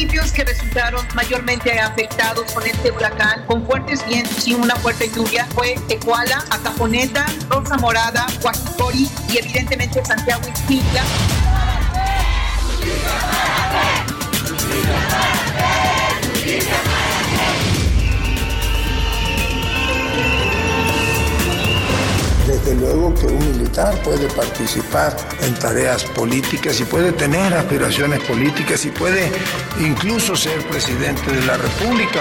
Municipios que resultaron mayormente afectados con este huracán, con fuertes vientos y una fuerte lluvia, fue Tecuala, Acaponeta, Rosa Morada, Guajicori y evidentemente Santiago Ixtila. Desde luego que un militar puede participar en tareas políticas y puede tener aspiraciones políticas y puede incluso ser presidente de la República.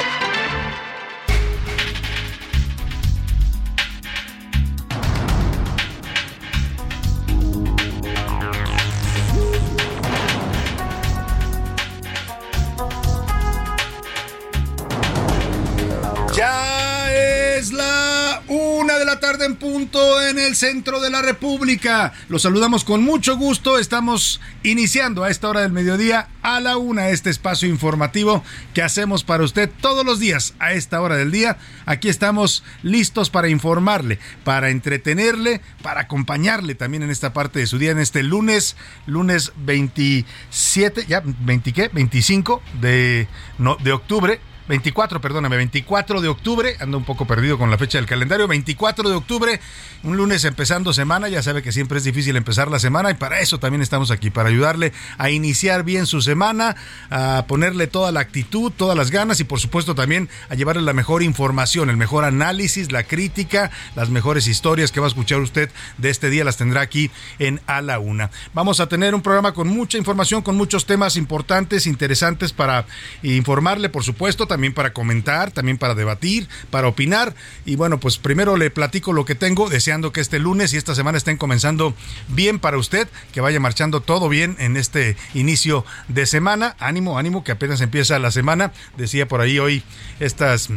Punto en el centro de la República. Los saludamos con mucho gusto. Estamos iniciando a esta hora del mediodía a la una este espacio informativo que hacemos para usted todos los días a esta hora del día. Aquí estamos listos para informarle, para entretenerle, para acompañarle también en esta parte de su día en este lunes, lunes 27, ya 20 qué, 25 de no, de octubre 24, perdóname, 24 de octubre, ando un poco perdido con la fecha del calendario, 24 de octubre, un lunes empezando semana, ya sabe que siempre es difícil empezar la semana y para eso también estamos aquí, para ayudarle a iniciar bien su semana, a ponerle toda la actitud, todas las ganas y por supuesto también a llevarle la mejor información, el mejor análisis, la crítica, las mejores historias que va a escuchar usted de este día las tendrá aquí en A la Una. Vamos a tener un programa con mucha información, con muchos temas importantes, interesantes para informarle, por supuesto, también también para comentar, también para debatir, para opinar. Y bueno, pues primero le platico lo que tengo, deseando que este lunes y esta semana estén comenzando bien para usted, que vaya marchando todo bien en este inicio de semana. Ánimo, ánimo, que apenas empieza la semana. Decía por ahí hoy estas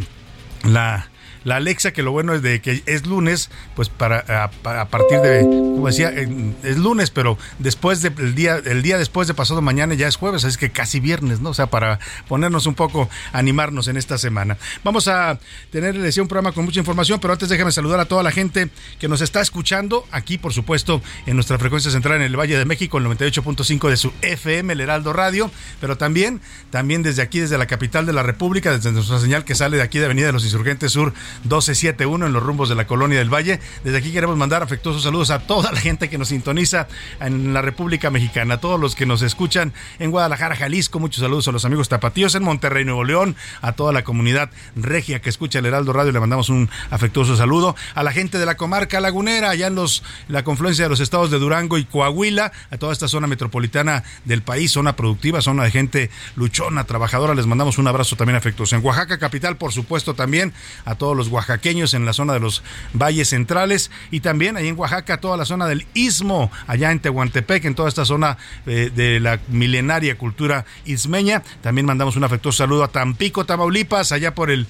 la la Alexa, que lo bueno es de que es lunes, pues para a, partir de, como decía, es lunes, pero después del día, el día después de pasado mañana ya es jueves, es que casi viernes, ¿no? O sea, para ponernos un poco, animarnos en esta semana. Vamos a tener, les decía, un programa con mucha información, pero antes déjame saludar a toda la gente que nos está escuchando aquí, por supuesto, en nuestra frecuencia central en el Valle de México, el 98.5 de su FM, el Heraldo Radio, pero también, también desde aquí, desde la capital de la República, desde nuestra señal que sale de aquí de Avenida de los Insurgentes Sur 1271 en los rumbos de la colonia del Valle. Desde aquí queremos mandar afectuosos saludos a toda la gente que nos sintoniza en la República Mexicana, a todos los que nos escuchan en Guadalajara, Jalisco. Muchos saludos a los amigos tapatíos en Monterrey, Nuevo León, a toda la comunidad regia que escucha el Heraldo Radio. Le mandamos un afectuoso saludo a la gente de la comarca lagunera, allá en los, la confluencia de los estados de Durango y Coahuila, a toda esta zona metropolitana del país, zona productiva, zona de gente luchona, trabajadora. Les mandamos un abrazo también afectuoso. En Oaxaca, capital, por supuesto, también a todos los oaxaqueños en la zona de los valles centrales y también ahí en Oaxaca toda la zona del istmo, allá en Tehuantepec, en toda esta zona eh, de la milenaria cultura ismeña. También mandamos un afectuoso saludo a Tampico, Tamaulipas, allá por el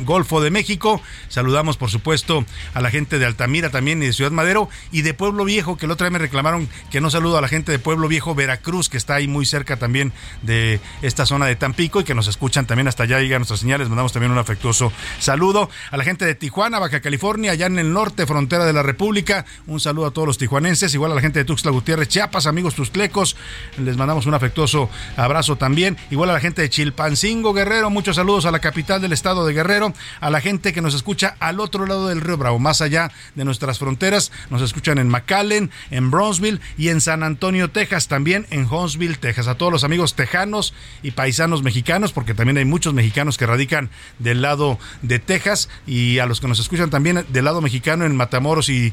Golfo de México. Saludamos, por supuesto, a la gente de Altamira también y de Ciudad Madero y de Pueblo Viejo, que el otro día me reclamaron que no saludo a la gente de Pueblo Viejo, Veracruz, que está ahí muy cerca también de esta zona de Tampico y que nos escuchan también hasta allá, llegan nuestras señales. Mandamos también un afectuoso saludo a la gente de Tijuana, Baja California, allá en el norte, frontera de la República. Un saludo a todos los tijuanenses, igual a la gente de Tuxtla Gutiérrez, Chiapas, amigos tuxtlecos. Les mandamos un afectuoso abrazo también. Igual a la gente de Chilpancingo, Guerrero. Muchos saludos a la capital del estado de Guerrero. A la gente que nos escucha al otro lado del río Bravo, más allá de nuestras fronteras. Nos escuchan en McAllen, en Brownsville y en San Antonio, Texas. También en Huntsville, Texas. A todos los amigos tejanos y paisanos mexicanos, porque también hay muchos mexicanos que radican del lado de Texas y a los que nos escuchan también del lado mexicano en Matamoros y,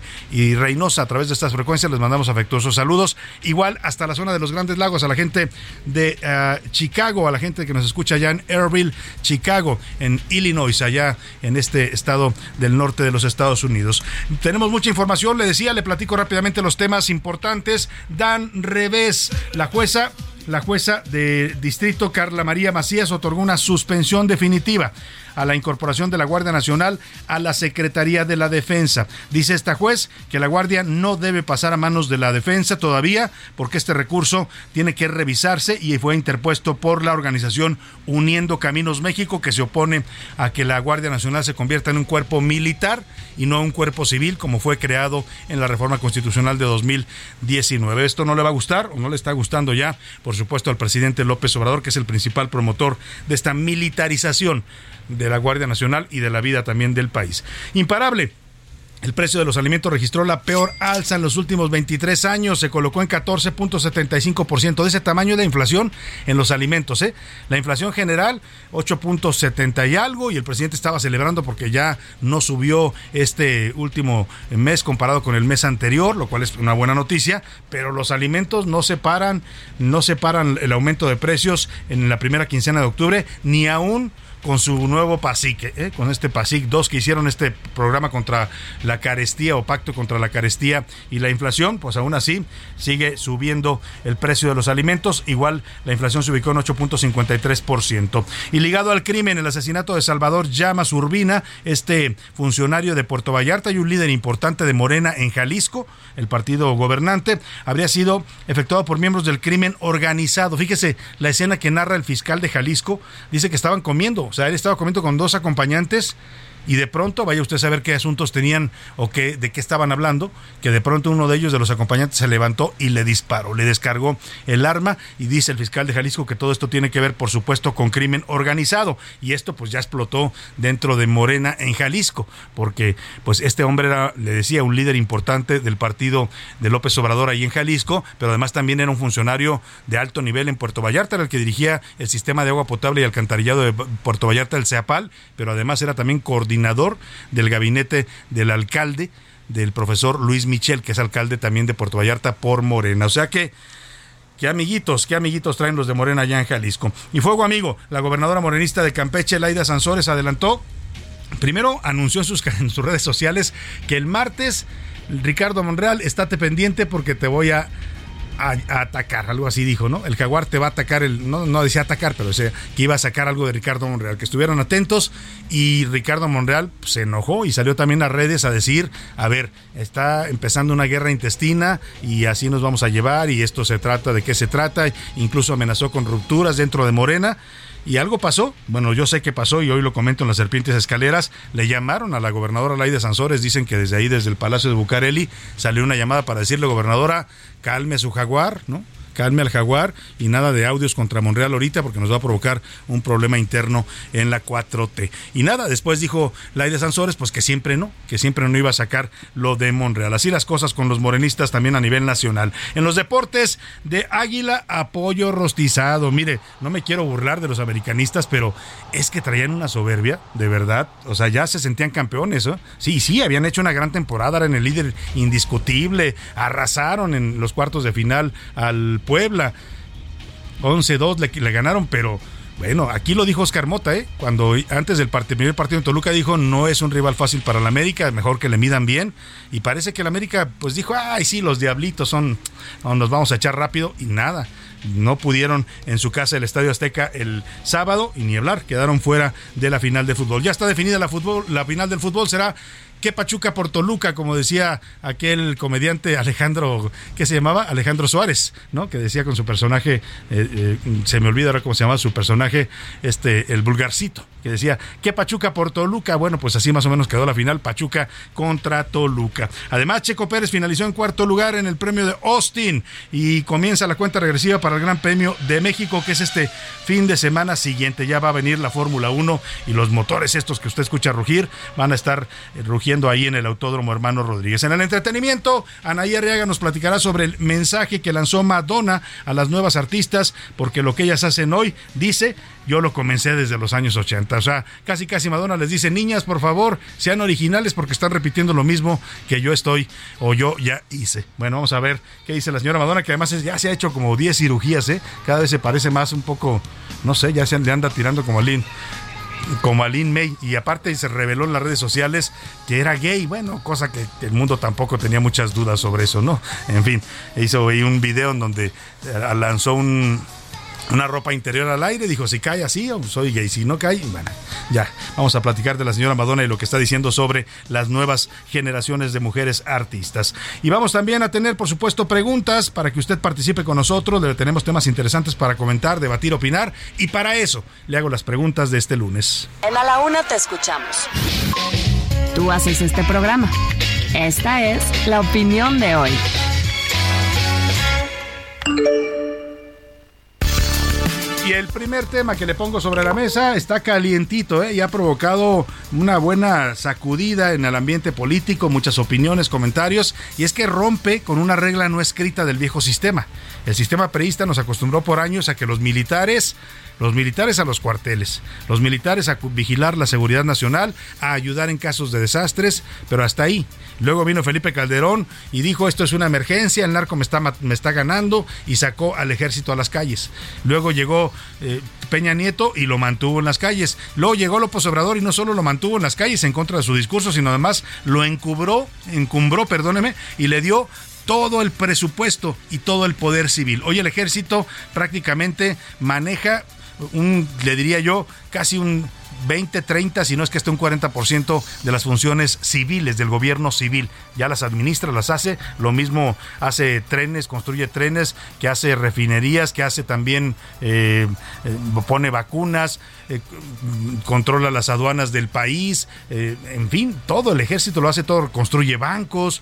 Reynosa a través de estas frecuencias les mandamos afectuosos saludos. Igual hasta la zona de los Grandes Lagos, a la gente de ah, Chicago, a la gente que nos escucha allá en Airville, Chicago, en Illinois, allá en este estado del norte de los Estados Unidos. Tenemos mucha información, le decía, le platico rápidamente los temas importantes. Dan revés, la jueza la jueza de distrito Carla María Macías otorgó una suspensión definitiva a la incorporación de la Guardia Nacional a la Secretaría de la Defensa. Dice esta juez que la Guardia no debe pasar a manos de la Defensa todavía porque este recurso tiene que revisarse y fue interpuesto por la organización Uniendo Caminos México que se opone a que la Guardia Nacional se convierta en un cuerpo militar y no un cuerpo civil como fue creado en la reforma constitucional de 2019. Esto no le va a gustar o no le está gustando ya, por supuesto, al presidente López Obrador, que es el principal promotor de esta militarización de la Guardia Nacional y de la vida también del país. Imparable. El precio de los alimentos registró la peor alza en los últimos 23 años, se colocó en 14.75% de ese tamaño de inflación en los alimentos. ¿eh? La inflación general 8.70 y algo y el presidente estaba celebrando porque ya no subió este último mes comparado con el mes anterior, lo cual es una buena noticia, pero los alimentos no se paran, no se paran el aumento de precios en la primera quincena de octubre, ni aún con su nuevo PASIC, ¿eh? con este PASIC 2 que hicieron este programa contra la carestía o pacto contra la carestía y la inflación, pues aún así sigue subiendo el precio de los alimentos, igual la inflación se ubicó en 8.53%. Y ligado al crimen, el asesinato de Salvador Llamas Urbina, este funcionario de Puerto Vallarta y un líder importante de Morena en Jalisco, el partido gobernante, habría sido efectuado por miembros del crimen organizado. Fíjese la escena que narra el fiscal de Jalisco, dice que estaban comiendo o sea, él estaba comiendo con dos acompañantes y de pronto, vaya usted a saber qué asuntos tenían o qué, de qué estaban hablando, que de pronto uno de ellos, de los acompañantes, se levantó y le disparó, le descargó el arma y dice el fiscal de Jalisco que todo esto tiene que ver, por supuesto, con crimen organizado. Y esto pues ya explotó dentro de Morena en Jalisco, porque pues este hombre era, le decía, un líder importante del partido de López Obrador ahí en Jalisco, pero además también era un funcionario de alto nivel en Puerto Vallarta, era el que dirigía el sistema de agua potable y alcantarillado de Puerto Vallarta, el CEAPAL, pero además era también coordinador del gabinete del alcalde, del profesor Luis Michel, que es alcalde también de Puerto Vallarta por Morena. O sea que Qué amiguitos, qué amiguitos traen los de Morena allá en Jalisco. Y fuego amigo, la gobernadora morenista de Campeche, Laida Sansores, adelantó, primero anunció en sus, en sus redes sociales que el martes Ricardo Monreal, estate pendiente porque te voy a a, atacar, algo así dijo, ¿no? El jaguar te va a atacar, el, no, no decía atacar, pero decía que iba a sacar algo de Ricardo Monreal, que estuvieron atentos y Ricardo Monreal pues, se enojó y salió también a redes a decir, a ver, está empezando una guerra intestina y así nos vamos a llevar y esto se trata de qué se trata, incluso amenazó con rupturas dentro de Morena. Y algo pasó, bueno, yo sé que pasó y hoy lo comento en las serpientes escaleras, le llamaron a la gobernadora Laida Sansores, dicen que desde ahí, desde el Palacio de Bucareli, salió una llamada para decirle, gobernadora, calme su jaguar, ¿no? Calme al jaguar y nada de audios contra Monreal ahorita porque nos va a provocar un problema interno en la 4T. Y nada, después dijo Laida Sansores, pues que siempre no, que siempre no iba a sacar lo de Monreal. Así las cosas con los morenistas también a nivel nacional. En los deportes de Águila, apoyo rostizado. Mire, no me quiero burlar de los americanistas, pero es que traían una soberbia, de verdad. O sea, ya se sentían campeones, ¿eh? Sí, sí, habían hecho una gran temporada, eran el líder indiscutible, arrasaron en los cuartos de final al Puebla. 11-2 le, ganaron, pero bueno, aquí lo dijo Oscar Mota, ¿eh? cuando antes del primer partido en Toluca dijo no es un rival fácil para la América, mejor que le midan bien. Y parece que la América pues dijo, ay sí, los diablitos son, nos vamos a echar rápido y nada. No pudieron en su casa el Estadio Azteca el sábado y ni hablar, quedaron fuera de la final de fútbol. Ya está definida la, fútbol, la final del fútbol, será ¿Qué Pachuca por Toluca? Como decía aquel comediante Alejandro, ¿qué se llamaba? Alejandro Suárez, ¿no? Que decía con su personaje, eh, eh, se me olvida ahora cómo se llamaba su personaje, este, el vulgarcito, que decía, ¿qué Pachuca por Toluca? Bueno, pues así más o menos quedó la final, Pachuca contra Toluca. Además, Checo Pérez finalizó en cuarto lugar en el premio de Austin y comienza la cuenta regresiva para el Gran Premio de México, que es este fin de semana siguiente. Ya va a venir la Fórmula 1 y los motores estos que usted escucha rugir van a estar eh, ahí en el Autódromo Hermano Rodríguez. En el entretenimiento, Anaí Arriaga nos platicará sobre el mensaje que lanzó Madonna a las nuevas artistas, porque lo que ellas hacen hoy, dice, yo lo comencé desde los años 80. O sea, casi casi Madonna les dice, niñas, por favor, sean originales porque están repitiendo lo mismo que yo estoy o yo ya hice. Bueno, vamos a ver qué dice la señora Madonna, que además ya se ha hecho como 10 cirugías, ¿eh? Cada vez se parece más un poco, no sé, ya se le anda tirando como Lynn como a Lin May y aparte se reveló en las redes sociales que era gay, bueno, cosa que el mundo tampoco tenía muchas dudas sobre eso, ¿no? En fin, hizo ahí un video en donde eh, lanzó un, una ropa interior al aire, dijo, si cae así, soy gay, si no cae, bueno, ya, vamos a platicar de la señora Madonna y lo que está diciendo sobre las nuevas generaciones de mujeres artistas. Y vamos también a tener, por supuesto, preguntas para que usted participe con nosotros, tenemos temas interesantes para comentar, debatir, opinar, y para eso le hago las preguntas de este lunes. En A la Una te escuchamos. Tú haces este programa. Esta es la opinión de hoy. Y el primer tema que le pongo sobre la mesa está calientito ¿eh? y ha provocado una buena sacudida en el ambiente político, muchas opiniones, comentarios, y es que rompe con una regla no escrita del viejo sistema. El sistema preísta nos acostumbró por años a que los militares los militares a los cuarteles, los militares a vigilar la seguridad nacional, a ayudar en casos de desastres, pero hasta ahí. Luego vino Felipe Calderón y dijo esto es una emergencia, el narco me está, me está ganando y sacó al ejército a las calles. Luego llegó eh, Peña Nieto y lo mantuvo en las calles. Luego llegó López Obrador y no solo lo mantuvo en las calles en contra de su discurso, sino además lo encubró, encumbró, perdóneme, y le dio todo el presupuesto y todo el poder civil. Hoy el ejército prácticamente maneja un, le diría yo, casi un 20, 30, si no es que esté un 40% de las funciones civiles del gobierno civil. Ya las administra, las hace. Lo mismo hace trenes, construye trenes, que hace refinerías, que hace también, eh, eh, pone vacunas, eh, controla las aduanas del país, en fin, todo el ejército lo hace todo, construye bancos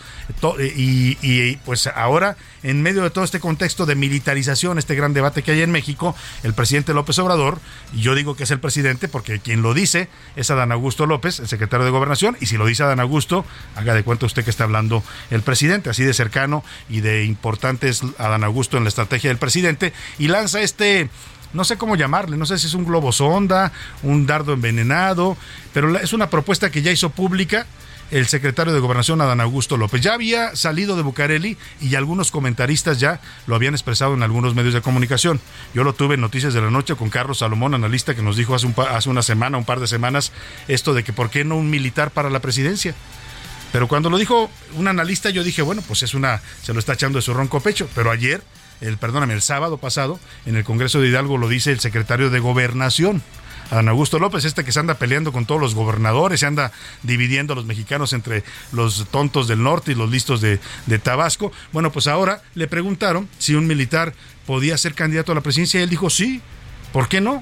y, y pues ahora en medio de todo este contexto de militarización, este gran debate que hay en México, el presidente López Obrador, yo digo que es el presidente porque quien lo dice es Adán Augusto López, el secretario de Gobernación, y si lo dice Adán Augusto, haga de cuenta usted que está hablando el presidente, así de cercano y de importante es Adán Augusto en la estrategia del presidente, y lanza este no sé cómo llamarle, no sé si es un globo sonda, un dardo envenenado, pero es una propuesta que ya hizo pública el secretario de Gobernación, Adán Augusto López. Ya había salido de Bucareli y algunos comentaristas ya lo habían expresado en algunos medios de comunicación. Yo lo tuve en Noticias de la Noche con Carlos Salomón, analista, que nos dijo hace, un hace una semana, un par de semanas, esto de que por qué no un militar para la presidencia. Pero cuando lo dijo un analista, yo dije, bueno, pues es una, se lo está echando de su ronco pecho. Pero ayer, el, perdóname, el sábado pasado, en el Congreso de Hidalgo lo dice el secretario de Gobernación. Adán Augusto López, este que se anda peleando con todos los gobernadores, se anda dividiendo a los mexicanos entre los tontos del norte y los listos de, de Tabasco. Bueno, pues ahora le preguntaron si un militar podía ser candidato a la presidencia y él dijo sí, ¿por qué no?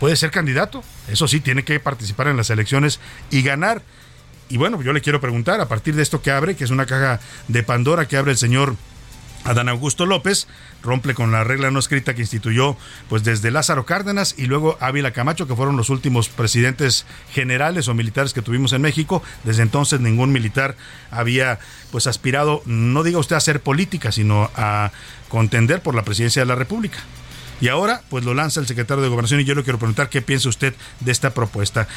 Puede ser candidato, eso sí, tiene que participar en las elecciones y ganar. Y bueno, yo le quiero preguntar, a partir de esto que abre, que es una caja de Pandora que abre el señor Adán Augusto López rompe con la regla no escrita que instituyó pues desde Lázaro Cárdenas y luego Ávila Camacho, que fueron los últimos presidentes generales o militares que tuvimos en México. Desde entonces ningún militar había pues aspirado, no diga usted a hacer política, sino a contender por la presidencia de la República. Y ahora, pues lo lanza el secretario de Gobernación y yo le quiero preguntar qué piensa usted de esta propuesta.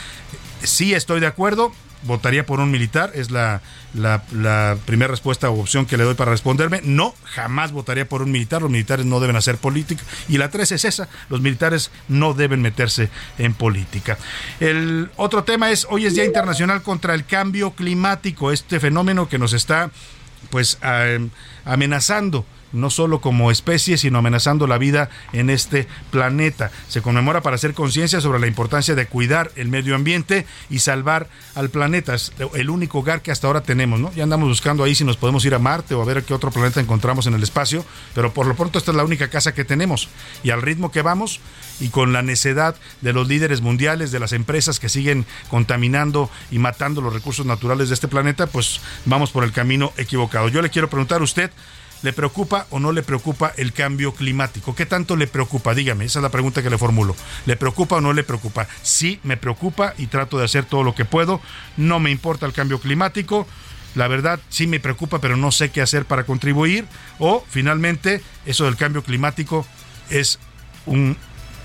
Sí estoy de acuerdo, votaría por un militar, es la, la, primera respuesta o opción que le doy para responderme. No, jamás votaría por un militar, los militares no deben hacer política. Y la tres es esa, los militares no deben meterse en política. El otro tema es, hoy es Día Internacional contra el Cambio Climático, este fenómeno que nos está pues amenazando no solo como especie, sino amenazando la vida en este planeta. Se conmemora para hacer conciencia sobre la importancia de cuidar el medio ambiente y salvar al planeta. Es el único hogar que hasta ahora tenemos. Ya andamos buscando ahí si nos podemos ir a Marte o a ver qué otro planeta encontramos en el espacio, pero por lo pronto esta es la única casa que tenemos. Y al ritmo que vamos y con la necedad de los líderes mundiales, de las empresas que siguen contaminando y matando los recursos naturales de este planeta, pues vamos por el camino equivocado. Yo le quiero preguntar a usted, ¿Le preocupa o no le preocupa el cambio climático? ¿Qué tanto le preocupa? Dígame, esa es la pregunta que le formulo. ¿Le preocupa o no le preocupa? Sí, me preocupa y trato de hacer todo lo que puedo. No me importa el cambio climático. La verdad sí me preocupa, pero no sé qué hacer para contribuir. O finalmente, eso del cambio climático es un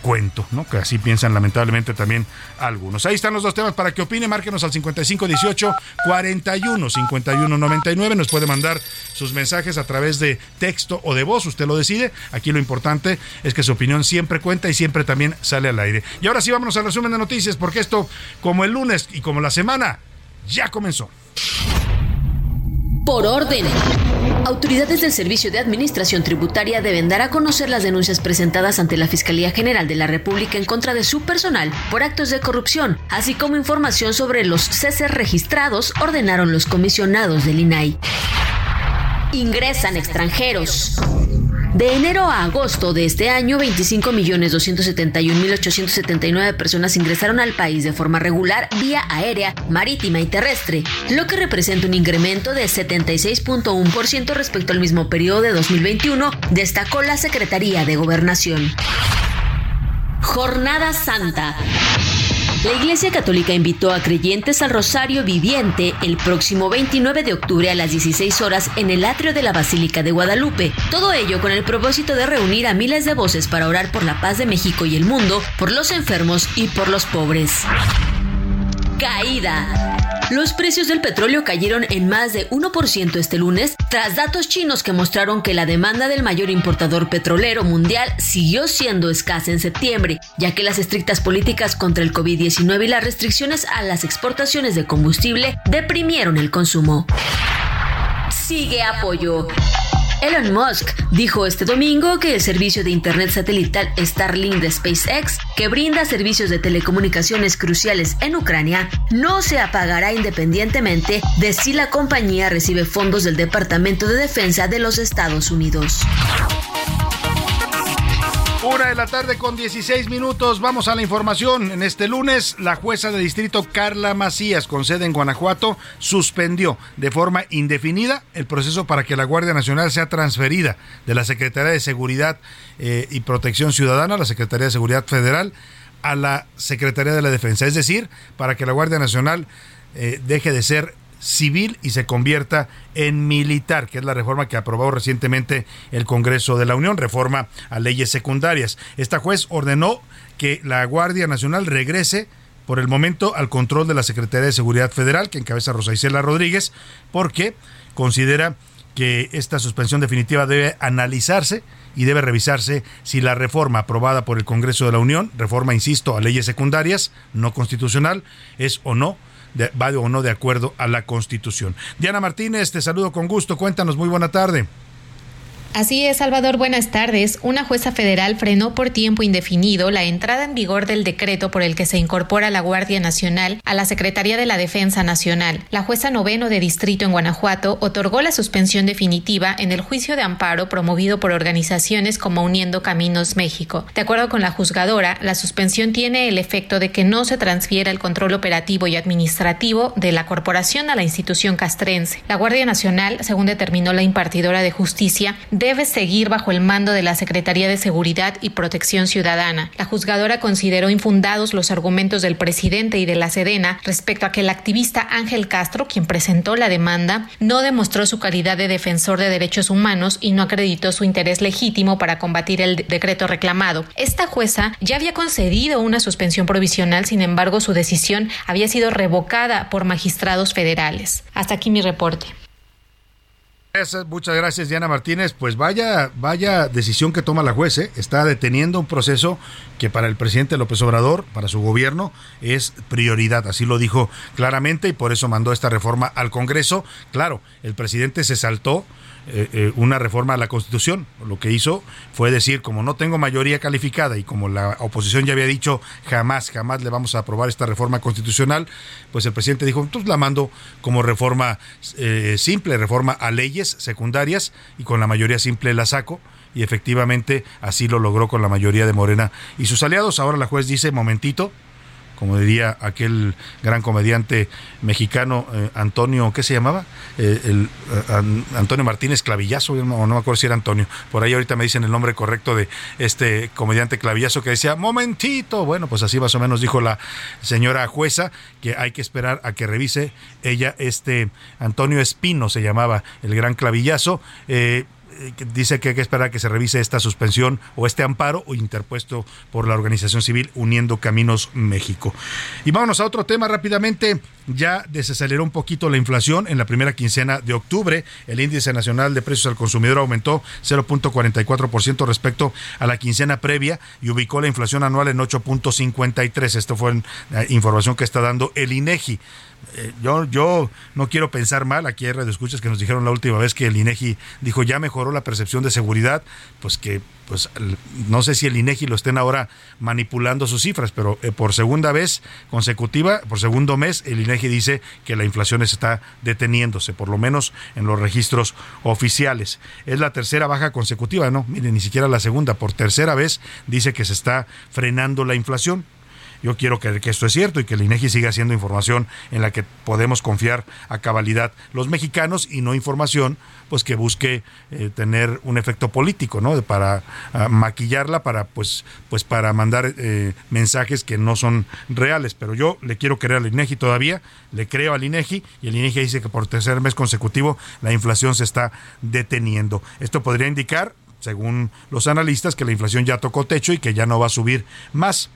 cuento, ¿no? Que así piensan lamentablemente también algunos. Ahí están los dos temas para que opine, márquenos al 5518 41 51 99, nos puede mandar sus mensajes a través de texto o de voz, usted lo decide. Aquí lo importante es que su opinión siempre cuenta y siempre también sale al aire. Y ahora sí vámonos al resumen de noticias porque esto como el lunes y como la semana ya comenzó. Por orden. Autoridades del Servicio de Administración Tributaria deben dar a conocer las denuncias presentadas ante la Fiscalía General de la República en contra de su personal por actos de corrupción, así como información sobre los ceses registrados, ordenaron los comisionados del INAI. Ingresan extranjeros. De enero a agosto de este año, 25.271.879 personas ingresaron al país de forma regular vía aérea, marítima y terrestre, lo que representa un incremento de 76.1% respecto al mismo periodo de 2021, destacó la Secretaría de Gobernación. Jornada Santa. La Iglesia Católica invitó a creyentes al Rosario Viviente el próximo 29 de octubre a las 16 horas en el atrio de la Basílica de Guadalupe. Todo ello con el propósito de reunir a miles de voces para orar por la paz de México y el mundo, por los enfermos y por los pobres. Caída. Los precios del petróleo cayeron en más de 1% este lunes tras datos chinos que mostraron que la demanda del mayor importador petrolero mundial siguió siendo escasa en septiembre, ya que las estrictas políticas contra el COVID-19 y las restricciones a las exportaciones de combustible deprimieron el consumo. Sigue apoyo. Elon Musk dijo este domingo que el servicio de Internet satelital Starlink de SpaceX, que brinda servicios de telecomunicaciones cruciales en Ucrania, no se apagará independientemente de si la compañía recibe fondos del Departamento de Defensa de los Estados Unidos. Una de la tarde con 16 minutos. Vamos a la información. En este lunes, la jueza de distrito Carla Macías, con sede en Guanajuato, suspendió de forma indefinida el proceso para que la Guardia Nacional sea transferida de la Secretaría de Seguridad eh, y Protección Ciudadana, la Secretaría de Seguridad Federal, a la Secretaría de la Defensa. Es decir, para que la Guardia Nacional eh, deje de ser civil y se convierta en militar, que es la reforma que aprobó recientemente el Congreso de la Unión, reforma a leyes secundarias. Esta juez ordenó que la Guardia Nacional regrese por el momento al control de la Secretaría de Seguridad Federal, que encabeza Rosa Isela Rodríguez, porque considera que esta suspensión definitiva debe analizarse y debe revisarse si la reforma aprobada por el Congreso de la Unión, reforma, insisto, a leyes secundarias, no constitucional, es o no va o no de acuerdo a la Constitución. Diana Martínez, te saludo con gusto. Cuéntanos, muy buena tarde. Así es, Salvador, buenas tardes. Una jueza federal frenó por tiempo indefinido la entrada en vigor del decreto por el que se incorpora la Guardia Nacional a la Secretaría de la Defensa Nacional. La jueza noveno de distrito en Guanajuato otorgó la suspensión definitiva en el juicio de amparo promovido por organizaciones como Uniendo Caminos México. De acuerdo con la juzgadora, la suspensión tiene el efecto de que no se transfiera el control operativo y administrativo de la corporación a la institución castrense. La Guardia Nacional, según determinó la impartidora de justicia, debe seguir bajo el mando de la Secretaría de Seguridad y Protección Ciudadana. La juzgadora consideró infundados los argumentos del presidente y de la Sedena respecto a que el activista Ángel Castro, quien presentó la demanda, no demostró su calidad de defensor de derechos humanos y no acreditó su interés legítimo para combatir el decreto reclamado. Esta jueza ya había concedido una suspensión provisional, sin embargo, su decisión había sido revocada por magistrados federales. Hasta aquí mi reporte muchas gracias Diana Martínez. Pues vaya, vaya decisión que toma la juez. ¿eh? Está deteniendo un proceso que para el presidente López Obrador, para su gobierno, es prioridad. Así lo dijo claramente y por eso mandó esta reforma al Congreso. Claro, el presidente se saltó eh, eh, una reforma a la Constitución. Lo que hizo fue decir, como no tengo mayoría calificada y como la oposición ya había dicho jamás, jamás le vamos a aprobar esta reforma constitucional, pues el presidente dijo, entonces la mando como reforma eh, simple, reforma a leyes secundarias y con la mayoría simple la saco y efectivamente así lo logró con la mayoría de Morena y sus aliados. Ahora la juez dice, momentito, como diría aquel gran comediante mexicano eh, Antonio, ¿qué se llamaba? Eh, el, eh, Antonio Martínez Clavillazo, no, no me acuerdo si era Antonio, por ahí ahorita me dicen el nombre correcto de este comediante Clavillazo que decía, momentito, bueno, pues así más o menos dijo la señora jueza, que hay que esperar a que revise ella, este Antonio Espino se llamaba el gran Clavillazo, dice que hay que esperar a que se revise esta suspensión o este amparo interpuesto por la organización civil Uniendo Caminos México. Y vámonos a otro tema rápidamente. Ya desaceleró un poquito la inflación en la primera quincena de octubre. El índice nacional de precios al consumidor aumentó 0.44% respecto a la quincena previa y ubicó la inflación anual en 8.53. Esto fue la información que está dando el INEGI. Eh, yo, yo no quiero pensar mal, aquí hay escuchas que nos dijeron la última vez que el INEGI dijo ya mejoró la percepción de seguridad, pues que pues no sé si el INEGI lo estén ahora manipulando sus cifras, pero eh, por segunda vez consecutiva, por segundo mes, el INEGI dice que la inflación está deteniéndose, por lo menos en los registros oficiales. Es la tercera baja consecutiva, no, mire, ni siquiera la segunda, por tercera vez dice que se está frenando la inflación. Yo quiero creer que esto es cierto y que el INEGI siga siendo información en la que podemos confiar a cabalidad los mexicanos y no información pues que busque eh, tener un efecto político, ¿no? Para ah, maquillarla, para pues, pues para mandar eh, mensajes que no son reales. Pero yo le quiero creer al INEGI todavía, le creo al INEGI y el INEGI dice que por tercer mes consecutivo la inflación se está deteniendo. Esto podría indicar según los analistas, que la inflación ya tocó techo y que ya no va a subir más.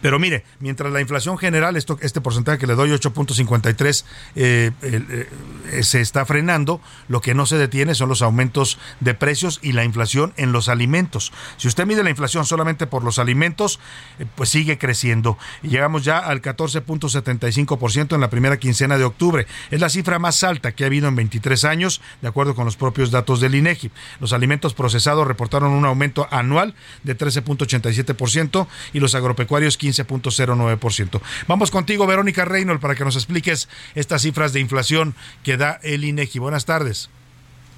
Pero mire, mientras la inflación general, esto, este porcentaje que le doy 8.53, eh, eh, se está frenando, lo que no se detiene son los aumentos de precios y la inflación en los alimentos. Si usted mide la inflación solamente por los alimentos, eh, pues sigue creciendo. Llegamos ya al 14.75% en la primera quincena de octubre. Es la cifra más alta que ha habido en 23 años, de acuerdo con los propios datos del INEGI. Los alimentos procesados reportaron un aumento anual de 13.87% y los agropecuarios 15.09%. Vamos contigo, Verónica Reynolds, para que nos expliques estas cifras de inflación que da el INEGI. Buenas tardes.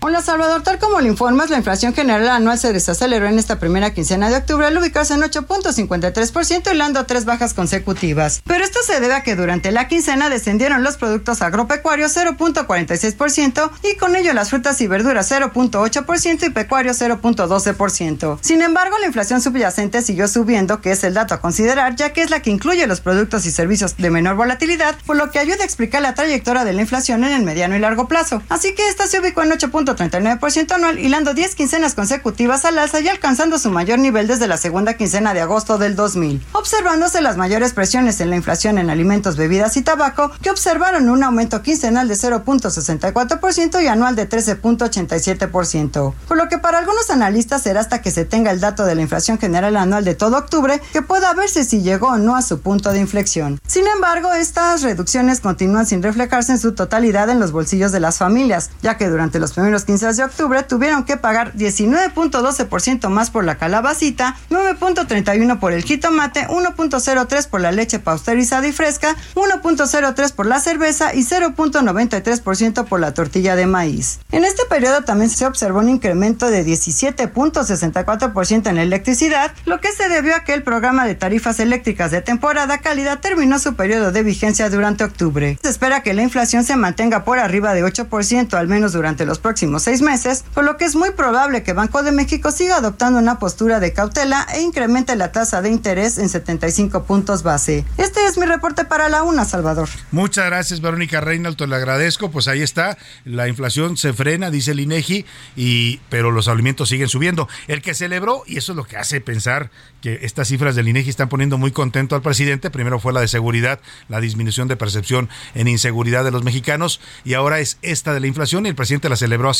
Hola Salvador, tal como le informas, la inflación general anual se desaceleró en esta primera quincena de octubre al ubicarse en 8.53% hilando tres bajas consecutivas. Pero esto se debe a que durante la quincena descendieron los productos agropecuarios 0.46% y con ello las frutas y verduras 0.8% y pecuarios 0.12%. Sin embargo, la inflación subyacente siguió subiendo, que es el dato a considerar, ya que es la que incluye los productos y servicios de menor volatilidad, por lo que ayuda a explicar la trayectoria de la inflación en el mediano y largo plazo. Así que esta se ubicó en 8. 39% anual, hilando 10 quincenas consecutivas al alza y alcanzando su mayor nivel desde la segunda quincena de agosto del 2000, observándose las mayores presiones en la inflación en alimentos, bebidas y tabaco, que observaron un aumento quincenal de 0.64% y anual de 13.87%, por lo que para algunos analistas será hasta que se tenga el dato de la inflación general anual de todo octubre que pueda verse si llegó o no a su punto de inflexión. Sin embargo, estas reducciones continúan sin reflejarse en su totalidad en los bolsillos de las familias, ya que durante los primeros 15 de octubre tuvieron que pagar 19.12% más por la calabacita, 9.31 por el jitomate, 1.03 por la leche pasteurizada y fresca, 1.03 por la cerveza y 0.93% por la tortilla de maíz. En este periodo también se observó un incremento de 17.64% en la electricidad, lo que se debió a que el programa de tarifas eléctricas de temporada cálida terminó su periodo de vigencia durante octubre. Se espera que la inflación se mantenga por arriba de 8% al menos durante los próximos seis meses, por lo que es muy probable que Banco de México siga adoptando una postura de cautela e incremente la tasa de interés en 75 puntos base. Este es mi reporte para la UNA, Salvador. Muchas gracias, Verónica Reinaldo, le agradezco. Pues ahí está, la inflación se frena, dice el INEGI, y, pero los alimentos siguen subiendo. El que celebró, y eso es lo que hace pensar que estas cifras del INEGI están poniendo muy contento al presidente, primero fue la de seguridad, la disminución de percepción en inseguridad de los mexicanos, y ahora es esta de la inflación, y el presidente la celebró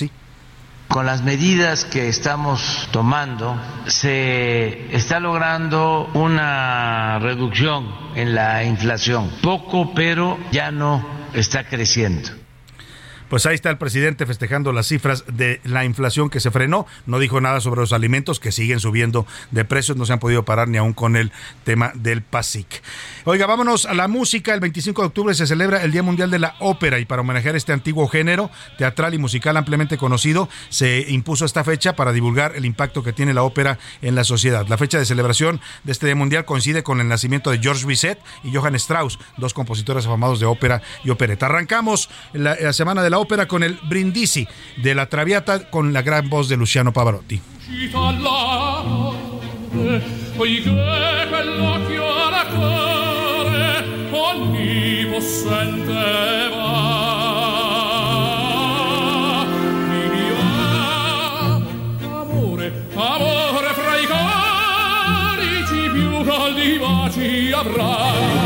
Con las medidas que estamos tomando se está logrando una reducción en la inflación. Poco, pero ya no está creciendo. Pues ahí está el presidente festejando las cifras de la inflación que se frenó. No dijo nada sobre los alimentos que siguen subiendo de precios. No se han podido parar ni aún con el tema del PASIC. Oiga, vámonos a la música. El 25 de octubre se celebra el Día Mundial de la Ópera y para homenajear este antiguo género teatral y musical ampliamente conocido, se impuso esta fecha para divulgar el impacto que tiene la ópera en la sociedad. La fecha de celebración de este Día Mundial coincide con el nacimiento de George Bizet y Johann Strauss, dos compositores afamados de ópera y opereta. Arrancamos la semana de la ópera con el Brindisi de la Traviata con la gran voz de Luciano Pavarotti. amore fra i carici più caldi baci avrà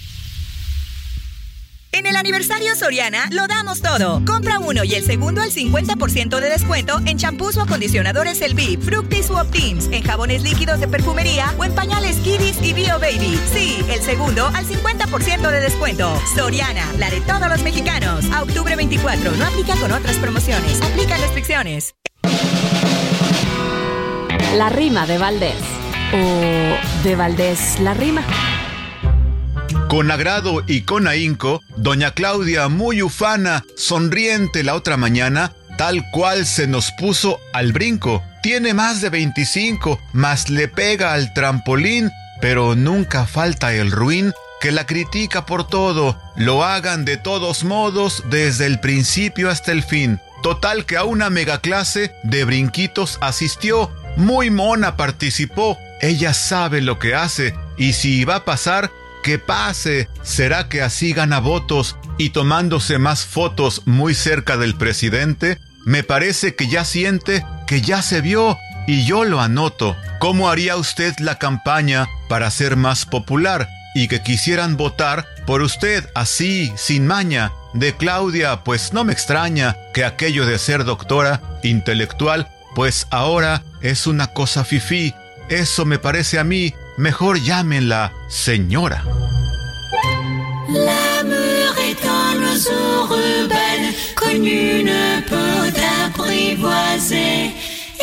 En el aniversario Soriana lo damos todo. Compra uno y el segundo al 50% de descuento en champús o acondicionadores El Fructis u Optims, en jabones líquidos de perfumería o en pañales Kiddies y Bio Baby. Sí, el segundo al 50% de descuento. Soriana, la de todos los mexicanos. A octubre 24, no aplica con otras promociones. Aplica restricciones. La rima de Valdés. O de Valdés la rima. Con agrado y con ahínco, doña Claudia, muy ufana, sonriente la otra mañana, tal cual se nos puso al brinco. Tiene más de 25, más le pega al trampolín, pero nunca falta el ruin que la critica por todo, lo hagan de todos modos desde el principio hasta el fin. Total que a una megaclase de brinquitos asistió, muy mona participó, ella sabe lo que hace y si va a pasar, que pase. ¿Será que así gana votos y tomándose más fotos muy cerca del presidente? Me parece que ya siente que ya se vio y yo lo anoto. ¿Cómo haría usted la campaña para ser más popular y que quisieran votar por usted así, sin maña? De Claudia, pues no me extraña que aquello de ser doctora intelectual, pues ahora es una cosa fifí. Eso me parece a mí Mejor llámenla señora. L'amour est un oiseau rebelle connu ne peut apprivoiser.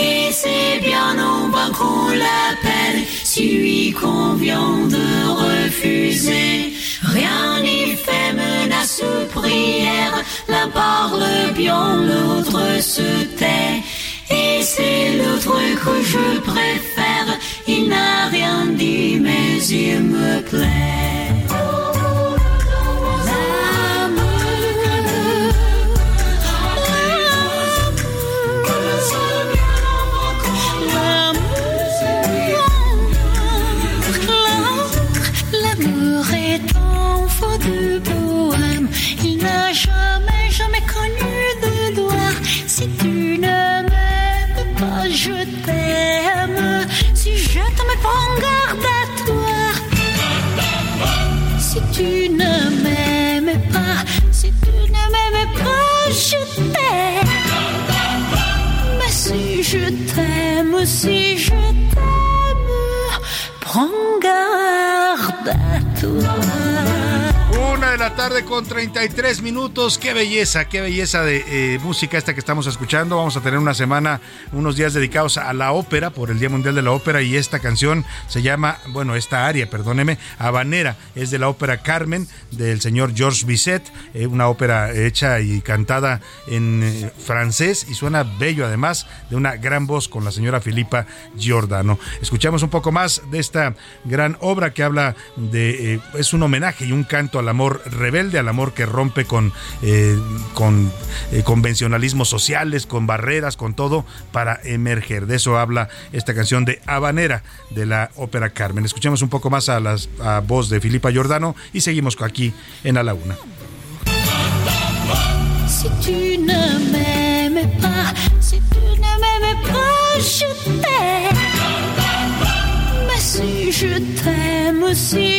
Et c'est bien en vain qu'on l'appelle si lui convient de refuser. Rien n'y fait menace ou prière, l'un parle bien, l'autre se tait. Et c'est l'autre que je préfère. Il n'a rien dit, mais il me plaît. L'amour est Si tu ne m'aimes pas, si tu ne m'aimes pas, je t'aime. Mais si je t'aime, si je t'aime, prends garde à toi. De la tarde con 33 minutos. Qué belleza, qué belleza de eh, música esta que estamos escuchando. Vamos a tener una semana, unos días dedicados a la ópera por el Día Mundial de la Ópera y esta canción se llama, bueno, esta área, perdóneme, Habanera. Es de la ópera Carmen del señor Georges Bizet, eh, una ópera hecha y cantada en eh, francés y suena bello además de una gran voz con la señora Filipa Giordano. Escuchamos un poco más de esta gran obra que habla de, es un homenaje y un canto al amor rebelde, al amor que rompe con, eh, con eh, convencionalismos sociales, con barreras, con todo, para emerger. De eso habla esta canción de Habanera de la ópera Carmen. Escuchemos un poco más a la voz de Filipa Giordano y seguimos aquí en A la Una. Si si si.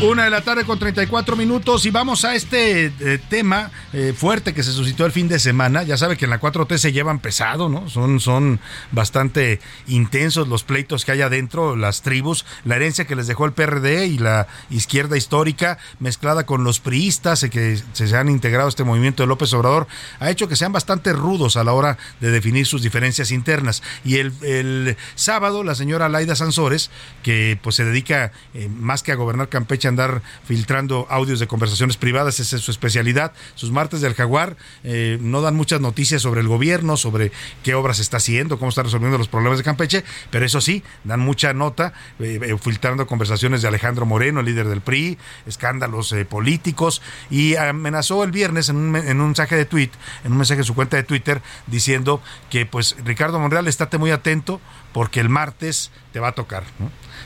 Una de la tarde con 34 minutos y vamos a este eh, tema eh, fuerte que se suscitó el fin de semana. Ya sabe que en la 4T se llevan pesado, ¿no? Son, son bastante intensos los pleitos que hay adentro, las tribus, la herencia que les dejó el PRD y la izquierda histórica mezclada con los priistas eh, que se han integrado a este movimiento de López Obrador, ha hecho que sean bastante rudos a la hora de definir sus diferencias internas. Y el, el sábado la señora Laida Sansores, que pues se dedica más que a gobernar Campeche, andar filtrando audios de conversaciones privadas, esa es su especialidad. Sus martes del jaguar eh, no dan muchas noticias sobre el gobierno, sobre qué obras está haciendo, cómo está resolviendo los problemas de Campeche, pero eso sí, dan mucha nota eh, eh, filtrando conversaciones de Alejandro Moreno, el líder del PRI, escándalos políticos, y amenazó el viernes en un, en un mensaje de tweet, en un mensaje en su cuenta de Twitter, diciendo que pues Ricardo Monreal, estate muy atento porque el martes te va a tocar.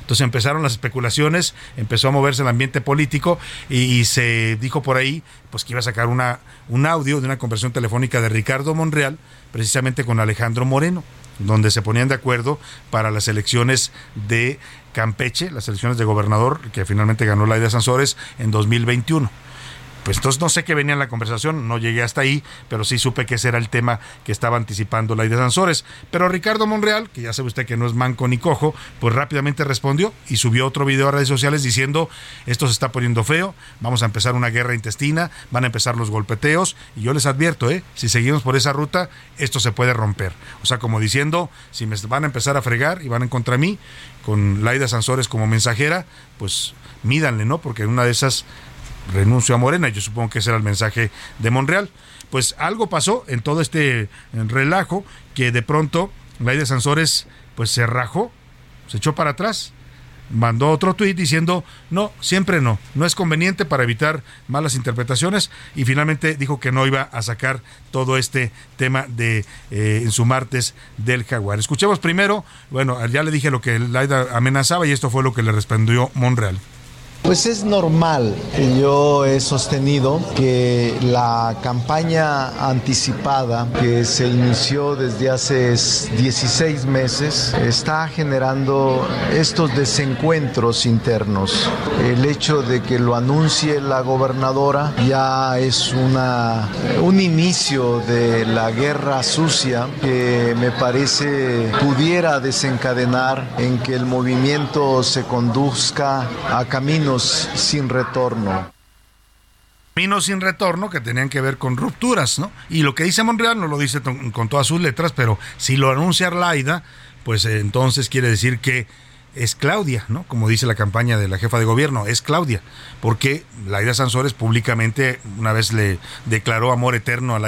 Entonces empezaron las especulaciones, empezó a moverse el ambiente político y, se dijo por ahí pues que iba a sacar una, un audio de una conversación telefónica de Ricardo Monreal, precisamente con Alejandro Moreno, donde se ponían de acuerdo para las elecciones de Campeche, las elecciones de gobernador que finalmente ganó la de Sansores en 2021 pues entonces no sé qué venía en la conversación, no llegué hasta ahí, pero sí supe que ese era el tema que estaba anticipando la de Sansores. Pero Ricardo Monreal, que ya sabe usted que no es manco ni cojo, pues rápidamente respondió y subió otro video a redes sociales diciendo, esto se está poniendo feo, vamos a empezar una guerra intestina, van a empezar los golpeteos, y yo les advierto, ¿eh? si seguimos por esa ruta, esto se puede romper. O sea, como diciendo, si me van a empezar a fregar y van en contra mí, con Laida Sansores como mensajera, pues mídanle, ¿no? Porque en una de esas renuncio a Morena. Yo supongo que ese era el mensaje de Monreal. Pues algo pasó en todo este relajo que de pronto de Sansores pues se rajó, se echó para atrás, mandó otro tuit diciendo no, siempre no, no es conveniente para evitar malas interpretaciones y finalmente dijo que no iba a sacar todo este tema de eh, en su martes del jaguar. Escuchemos primero, bueno, ya le dije lo que Laida amenazaba y esto fue lo que le respondió Monreal. Pues es normal. Yo he sostenido que la campaña anticipada que se inició desde hace 16 meses está generando estos desencuentros internos. El hecho de que lo anuncie la gobernadora ya es una, un inicio de la guerra sucia que me parece pudiera desencadenar en que el movimiento se conduzca a caminos sin retorno. Caminos sin retorno que tenían que ver con rupturas, ¿no? Y lo que dice Monreal no lo dice con todas sus letras, pero si lo anuncia Arlaida, pues eh, entonces quiere decir que es Claudia, ¿no? Como dice la campaña de la jefa de gobierno, es Claudia, porque Laida Sansores públicamente una vez le declaró amor eterno a,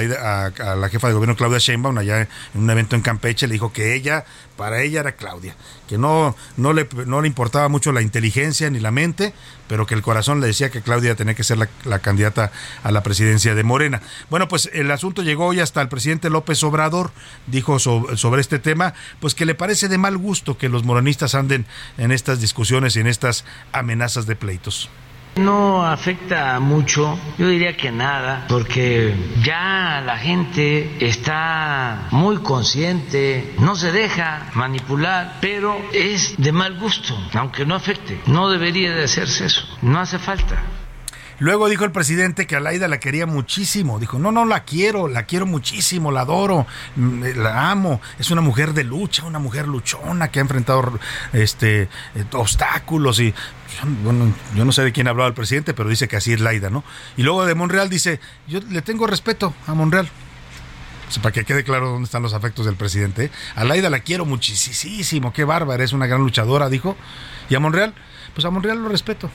a, la jefa de gobierno Claudia Sheinbaum allá en un evento en Campeche, le dijo que ella, para ella era Claudia, que no, no, le, no le importaba mucho la inteligencia ni la mente, pero que el corazón le decía que Claudia tenía que ser la, candidata a la presidencia de Morena. Bueno, pues el asunto llegó hoy hasta el presidente López Obrador, dijo sobre, este tema, pues que le parece de mal gusto que los morenistas anden en estas discusiones y en estas amenazas de pleitos. No afecta mucho, yo diría que nada, porque ya la gente está muy consciente, no se deja manipular, pero es de mal gusto, aunque no afecte. No debería de hacerse eso, no hace falta. Luego dijo el presidente que Alaida la quería muchísimo. Dijo, no, no la quiero, la quiero muchísimo, la adoro, mm, la amo. Es una mujer de lucha, una mujer luchona que ha enfrentado este, eh, obstáculos y bueno, yo no sé de quién hablaba el presidente, pero dice que así es Laida, ¿no? Y luego de Monreal dice, yo le tengo respeto a Monreal. para que quede claro dónde están los afectos del presidente. ¿eh? A Laida la quiero muchísimo, qué bárbara, es una gran luchadora, dijo. Y a Monreal, pues a Monreal lo respeto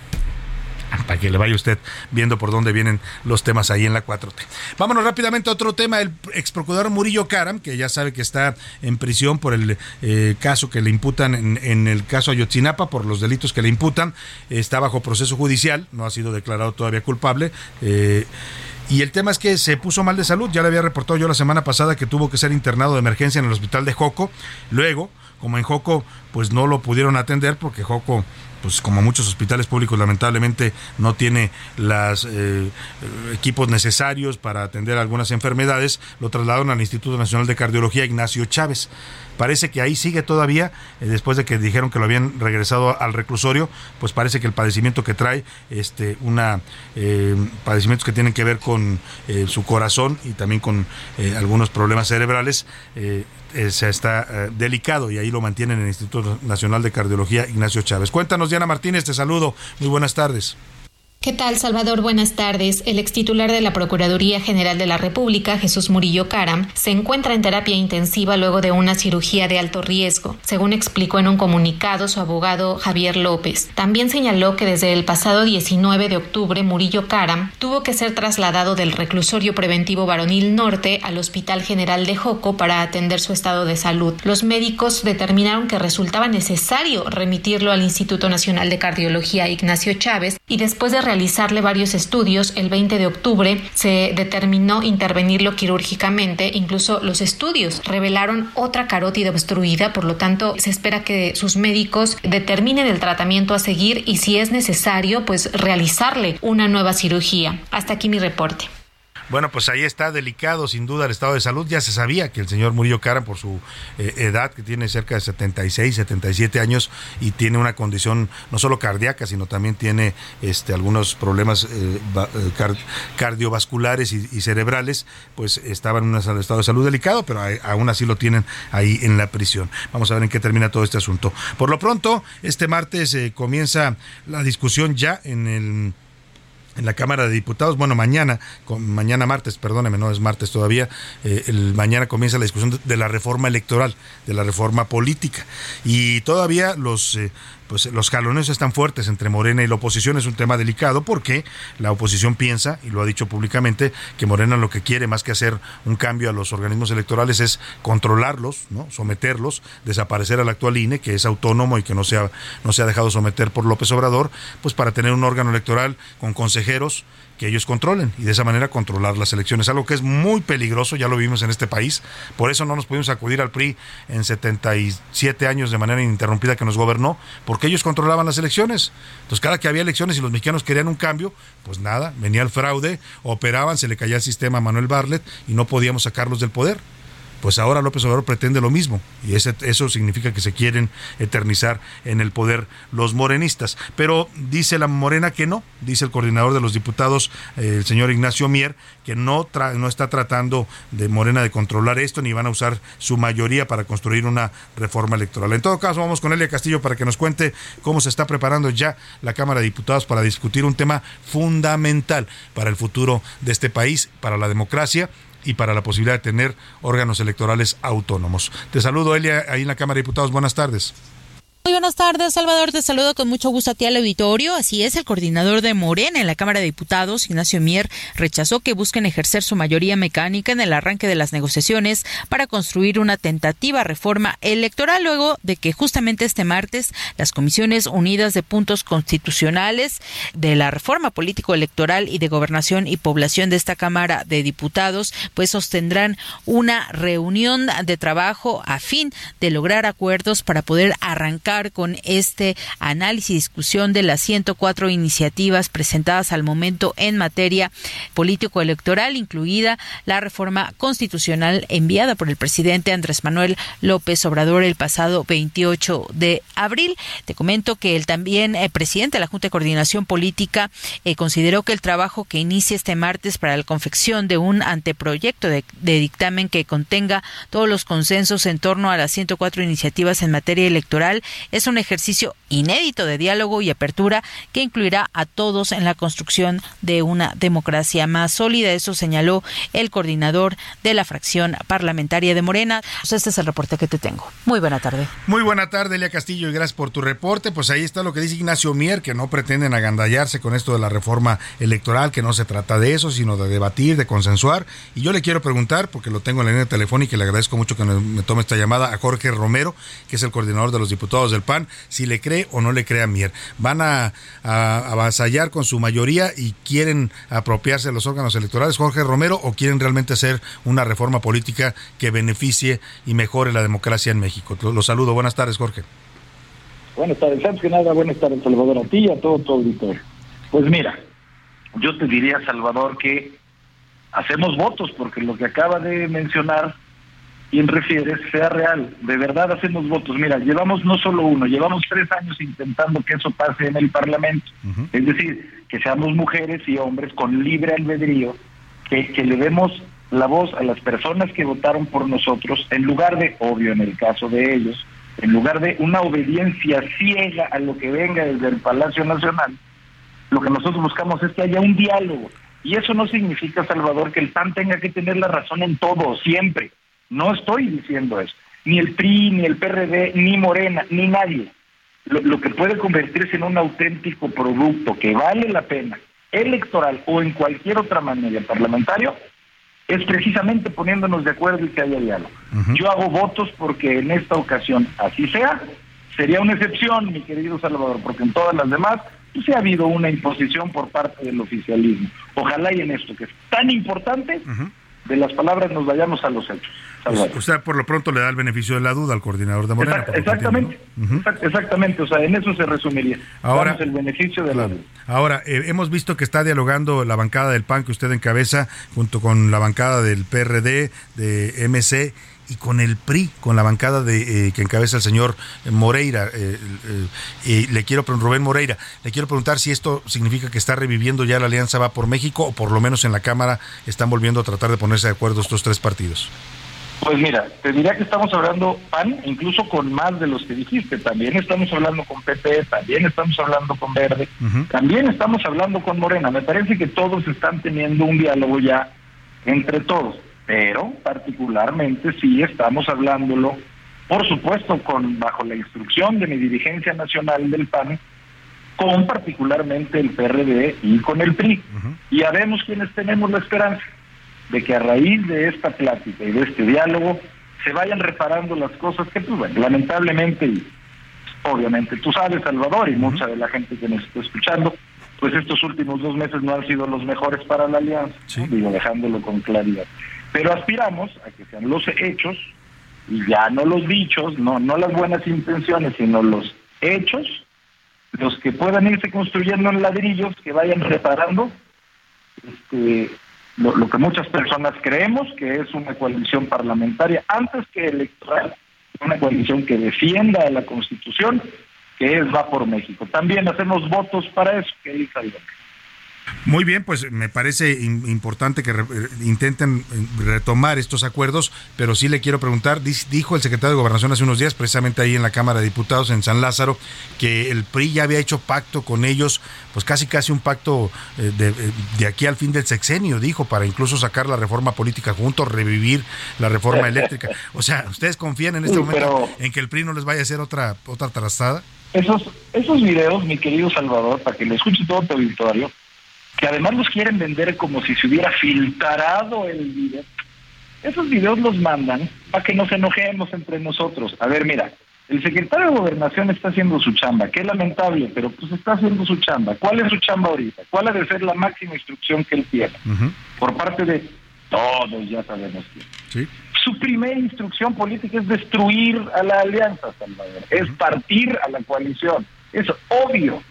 para que le vaya usted viendo por dónde vienen los temas ahí en la 4T. Vámonos rápidamente a otro tema. El ex procurador Murillo Karam, que ya sabe que está en prisión por el eh, caso que le imputan en, el caso Ayotzinapa, por los delitos que le imputan, está bajo proceso judicial, no ha sido declarado todavía culpable. Eh, y el tema es que se puso mal de salud. Ya le había reportado yo la semana pasada que tuvo que ser internado de emergencia en el hospital de Joco. Luego, como en Joco pues no lo pudieron atender porque Joco pues como muchos hospitales públicos lamentablemente no tiene los eh, equipos necesarios para atender algunas enfermedades, lo trasladaron al Instituto Nacional de Cardiología Ignacio Chávez. Parece que ahí sigue todavía, eh, después de que dijeron que lo habían regresado al reclusorio, pues parece que el padecimiento que trae, este, una eh, padecimientos que tienen que ver con su corazón y también con algunos problemas cerebrales, eh, se está eh, delicado y ahí lo mantienen en el Instituto Nacional de Cardiología Ignacio Chávez. Cuéntanos, Diana Martínez, te saludo. Muy buenas tardes. ¿Qué tal, Salvador? Buenas tardes. El ex titular de la Procuraduría General de la República, Jesús Murillo Caram, se encuentra en terapia intensiva luego de una cirugía de alto riesgo, según explicó en un comunicado su abogado Javier López. También señaló que desde el pasado 19 de octubre, Murillo Caram tuvo que ser trasladado del reclusorio preventivo varonil norte al Hospital General de Joco para atender su estado de salud. Los médicos determinaron que resultaba necesario remitirlo al Instituto Nacional de Cardiología Ignacio Chávez y después de realizarle varios estudios, el 20 de octubre se determinó intervenirlo quirúrgicamente. Incluso los estudios revelaron otra carótida obstruida, por lo tanto se espera que sus médicos determinen el tratamiento a seguir y si es necesario, pues realizarle una nueva cirugía. Hasta aquí mi reporte. Bueno, pues ahí está delicado sin duda el estado de salud. Ya se sabía que el señor Murillo Caram, por su eh, edad, que tiene cerca de 76, 77 años y tiene una condición no solo cardíaca, sino también tiene este, algunos problemas eh, eh, cardiovasculares y, cerebrales, pues estaba en un estado de salud delicado, pero aún así lo tienen ahí en la prisión. Vamos a ver en qué termina todo este asunto. Por lo pronto, este martes comienza la discusión ya en el en la Cámara de Diputados. Bueno, mañana, mañana martes, perdóneme, no es martes todavía, eh, el, mañana comienza la discusión de, la reforma electoral, de la reforma política. Y todavía los eh, pues los jalones están fuertes entre Morena y la oposición. Es un tema delicado porque la oposición piensa, y lo ha dicho públicamente, que Morena lo que quiere más que hacer un cambio a los organismos electorales es controlarlos, ¿no? someterlos, desaparecer al actual INE, que es autónomo y que no se ha, no se ha dejado someter por López Obrador, pues para tener un órgano electoral con consejeros que ellos controlen y de esa manera controlar las elecciones. Algo que es muy peligroso, ya lo vimos en este país. Por eso no nos pudimos acudir al PRI en 77 años de manera ininterrumpida que nos gobernó, porque ellos controlaban las elecciones. Entonces, cada que había elecciones y los mexicanos querían un cambio, pues nada, venía el fraude, operaban, se le caía el sistema a Manuel Barlet y no podíamos sacarlos del poder pues ahora López Obrador pretende lo mismo y ese, eso significa que se quieren eternizar en el poder los morenistas. Pero dice la Morena que no, dice el coordinador de los diputados, eh, el señor Ignacio Mier, que no, no está tratando de Morena de controlar esto ni van a usar su mayoría para construir una reforma electoral. En todo caso, vamos con Elia Castillo para que nos cuente cómo se está preparando ya la Cámara de Diputados para discutir un tema fundamental para el futuro de este país, para la democracia y para la posibilidad de tener órganos electorales autónomos. Te saludo, Elia, ahí en la Cámara de Diputados. Buenas tardes. Muy buenas tardes, Salvador. Te saludo con mucho gusto a ti al auditorio. Así es, el coordinador de Morena en la Cámara de Diputados, Ignacio Mier, rechazó que busquen ejercer su mayoría mecánica en el arranque de las negociaciones para construir una tentativa reforma electoral luego de que justamente este martes las comisiones unidas de puntos constitucionales de la reforma político-electoral y de gobernación y población de esta Cámara de Diputados pues sostendrán una reunión de trabajo a fin de lograr acuerdos para poder arrancar con este análisis y discusión de las 104 iniciativas presentadas al momento en materia político-electoral, incluida la reforma constitucional enviada por el presidente Andrés Manuel López Obrador el pasado 28 de abril. Te comento que el también eh, presidente de la Junta de Coordinación Política eh, consideró que el trabajo que inicia este martes para la confección de un anteproyecto de, de dictamen que contenga todos los consensos en torno a las 104 iniciativas en materia electoral es un ejercicio inédito de diálogo y apertura que incluirá a todos en la construcción de una democracia más sólida. Eso señaló el coordinador de la fracción parlamentaria de Morena. Pues este es el reporte que te tengo. Muy buena tarde. Muy buena tarde, Elia Castillo, y gracias por tu reporte. Pues ahí está lo que dice Ignacio Mier, que no pretenden agandallarse con esto de la reforma electoral, que no se trata de eso, sino de debatir, de consensuar. Y yo le quiero preguntar, porque lo tengo en la línea telefónica y le agradezco mucho que me tome esta llamada, a Jorge Romero, que es el coordinador de los diputados del PAN, si le cree o no le cree a Mier. Van a, avasallar con su mayoría y quieren apropiarse de los órganos electorales, Jorge Romero, o quieren realmente hacer una reforma política que beneficie y mejore la democracia en México. Lo, saludo. Buenas tardes, Jorge. Buenas tardes, antes que nada, buenas tardes, Salvador, a ti y a todo tu auditorio. Pues mira, yo te diría, Salvador, que hacemos votos porque lo que acaba de mencionar quien refieres sea real. De verdad hacemos votos. Mira, llevamos no solo uno, llevamos tres años intentando que eso pase en el Parlamento. Es decir, que seamos mujeres y hombres con libre albedrío, que, que le demos la voz a las personas que votaron por nosotros, en lugar de, obvio en el caso de ellos, en lugar de una obediencia ciega a lo que venga desde el Palacio Nacional, lo que nosotros buscamos es que haya un diálogo. Y eso no significa, Salvador, que el PAN tenga que tener la razón en todo, siempre. No estoy diciendo eso. Ni el PRI, ni el PRD, ni Morena, ni nadie. Lo, lo que puede convertirse en un auténtico producto que vale la pena, electoral o en cualquier otra manera parlamentario, es precisamente poniéndonos de acuerdo y que haya diálogo. Yo hago votos porque en esta ocasión así sea. Sería una excepción, mi querido Salvador, porque en todas las demás pues, sí ha habido una imposición por parte del oficialismo. Ojalá y en esto, que es tan importante, de las palabras nos vayamos a los hechos. Salvador. O sea, por lo pronto le da el beneficio de la duda al coordinador de Morena. Exactamente, exact- exactamente, o sea, en eso se resumiría. Ahora- Damos el beneficio de la duda. Ahora, eh, hemos visto que está dialogando la bancada del PAN que usted encabeza junto con la bancada del PRD, de MC y con el PRI, con la bancada de eh, que encabeza el señor Moreira. eh, eh, y le quiero Rubén Moreira, le quiero preguntar si esto significa que está reviviendo ya la alianza va por México o por lo menos en la Cámara están volviendo a tratar de ponerse de acuerdo estos tres partidos. Pues mira, te diría que estamos hablando PAN, incluso con más de los que dijiste. También estamos hablando con PP, también estamos hablando con Verde, también estamos hablando con Morena. Me parece que todos están teniendo un diálogo ya entre todos, pero particularmente sí estamos hablándolo, por supuesto, con bajo la instrucción de mi dirigencia nacional del PAN, con particularmente el PRD y con el PRI. Y haremos quienes tenemos la esperanza de que a raíz de esta plática y de este diálogo se vayan reparando las cosas que, pues bueno, lamentablemente, y obviamente tú sabes, Salvador, y mucha de la gente que nos está escuchando, pues estos últimos dos meses no han sido los mejores para la alianza, digo, dejándolo con claridad. Pero aspiramos a que sean los hechos, y ya no los dichos, no, no las buenas intenciones, sino los hechos, los que puedan irse construyendo en ladrillos, que vayan reparando este, lo, que muchas personas creemos que es una coalición parlamentaria antes que electoral, una coalición que defienda a la Constitución, que es Va por México. También hacemos votos para eso, que dice. Muy bien, pues me parece im- importante que re- eh, intenten eh, retomar estos acuerdos, pero sí le quiero preguntar, dijo el secretario de Gobernación hace unos días, precisamente ahí en la Cámara de Diputados en San Lázaro, que el PRI ya había hecho pacto con ellos, pues casi casi un pacto eh, de, de aquí al fin del sexenio, dijo, para incluso sacar la reforma política juntos, revivir la reforma eléctrica. O sea, ¿ustedes confían en este momento en que el PRI no les vaya a hacer otra, otra trastada? Esos, esos videos, mi querido Salvador, para que lo escuche todo tu auditorio, que además los quieren vender como si se hubiera filtrado el video. Esos videos los mandan para que nos enojemos entre nosotros. A ver, mira, el secretario de Gobernación está haciendo su chamba, que es lamentable, pero pues está haciendo su chamba. ¿Cuál es su chamba ahorita? ¿Cuál ha de ser la máxima instrucción que él tiene? Por parte de todos, ya sabemos quién. Sí. Su primera instrucción política es destruir a la alianza, Salvador, es partir a la coalición. Es obvio.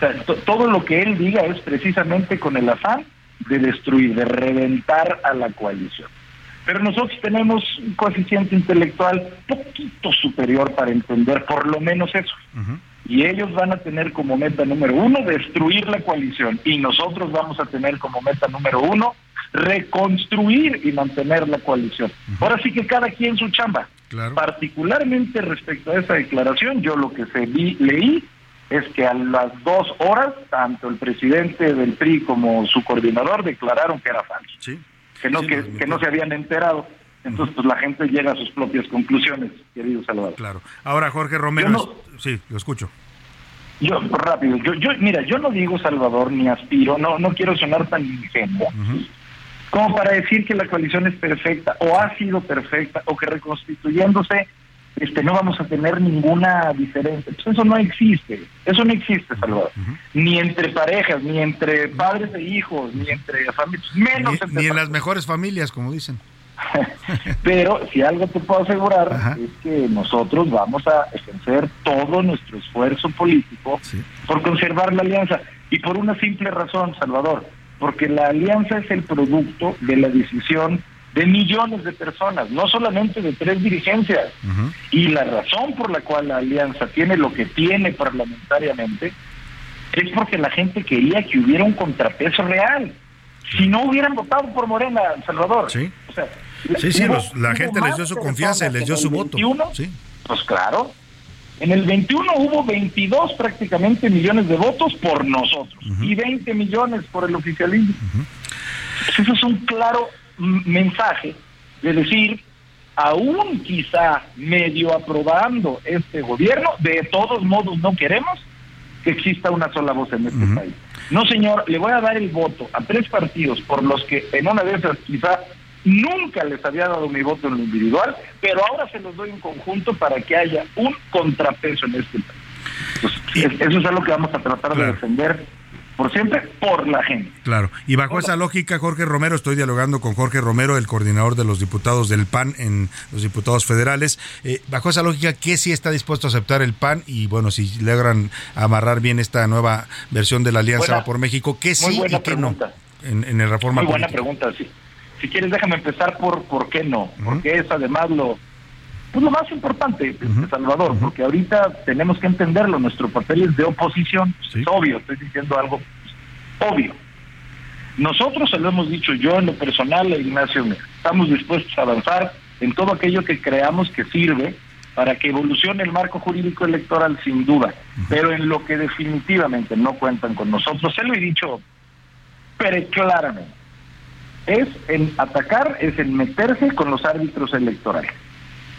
Sea, todo lo que él diga es precisamente con el afán de destruir, de reventar a la coalición. Pero nosotros tenemos un coeficiente intelectual poquito superior para entender por lo menos eso. Y ellos van a tener como meta número uno destruir la coalición y nosotros vamos a tener como meta número uno reconstruir y mantener la coalición. Ahora sí que cada quien su chamba. Particularmente respecto a esa declaración, yo lo que se vi- leí es que a las dos horas, tanto el presidente del PRI como su coordinador declararon que era falso. Que no, que, que no se habían enterado. Entonces, pues la gente llega a sus propias conclusiones, querido Salvador. Claro. Ahora, Jorge Romero, Yo no- es- sí, lo escucho. Yo, rápido, yo, yo, mira, yo no digo Salvador ni aspiro, no, no quiero sonar tan ingenuo, como para decir que la coalición es perfecta, o ha sido perfecta, o que reconstituyéndose este, no vamos a tener ninguna diferencia. Pues eso no existe, eso no existe, Salvador. Ni entre parejas, ni entre padres e hijos, ni entre familias, menos Ni, entre ni en las mejores familias, como dicen. Pero si algo te puedo asegurar es que nosotros vamos a ejercer todo nuestro esfuerzo político por conservar la alianza. Y por una simple razón, Salvador, porque la alianza es el producto de la decisión de millones de personas, no solamente de tres dirigencias. Y la razón por la cual la alianza tiene lo que tiene parlamentariamente es porque la gente quería que hubiera un contrapeso real. Si no hubieran votado por Morena, Salvador. Sí. O sea, Sí, sí, hubo- los- la gente les dio su confianza y les dio su voto. 21. Sí. Pues claro. En el 21 hubo 22 prácticamente millones de votos por nosotros y 20 millones por el oficialismo. Pues Eso es un claro mensaje de decir, aún quizá medio aprobando este gobierno, de todos modos no queremos que exista una sola voz en este país. No, señor, le voy a dar el voto a tres partidos por los que en una de esas quizá nunca les había dado mi voto en lo individual, pero ahora se los doy en conjunto para que haya un contrapeso en este país. Pues, es- eso es algo que vamos a tratar de defender por siempre, por la gente. Claro. Y bajo esa lógica, Jorge Romero, estoy dialogando con Jorge Romero, el coordinador de los diputados del PAN en los diputados federales. Eh, bajo esa lógica, ¿qué sí está dispuesto a aceptar el PAN? Y bueno, si logran amarrar bien esta nueva versión de la Alianza Buena- por México, ¿qué sí y qué no en, en el reforma Muy buena política? pregunta, sí. Si quieres, déjame empezar por por qué no, porque es además lo pues lo más importante, Salvador, porque ahorita tenemos que entenderlo, nuestro papel es de oposición, es obvio, estoy diciendo algo pues, obvio. Nosotros se lo hemos dicho yo en lo personal, e Ignacio, estamos dispuestos a avanzar en todo aquello que creamos que sirve para que evolucione el marco jurídico electoral sin duda, pero en lo que definitivamente no cuentan con nosotros, se lo he dicho pero claramente, es en atacar, es en meterse con los árbitros electorales.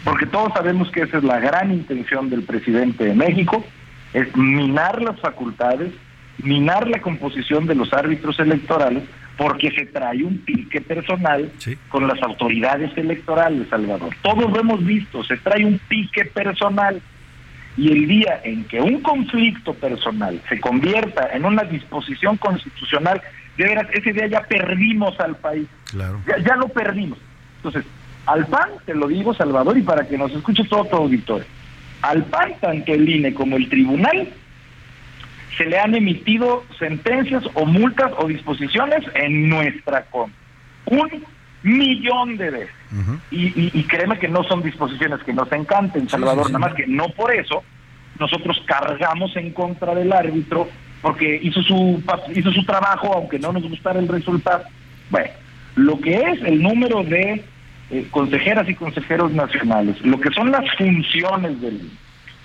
Porque todos sabemos que esa es la gran intención del presidente de México, es minar las facultades, minar la composición de los árbitros electorales, porque se trae un pique personal con las autoridades electorales, Salvador. Todos lo hemos visto, se trae un pique personal. Y el día en que un conflicto personal se convierta en una disposición constitucional, de veras, ese día ya perdimos al país. Claro. Ya, ya lo perdimos. Entonces, al PAN, te lo digo, Salvador, y para que nos escuche todo tu auditorio, al PAN, tanto el INE como el tribunal, se le han emitido sentencias o multas o disposiciones en nuestra contra. Un millón de veces. y, y- y créeme que no son disposiciones que nos encanten, Salvador, nada más que no por eso nosotros cargamos en contra del árbitro porque hizo su hizo su trabajo aunque no nos gustara el resultado. Bueno, lo que es el número de eh, consejeras y consejeros nacionales, lo que son las funciones del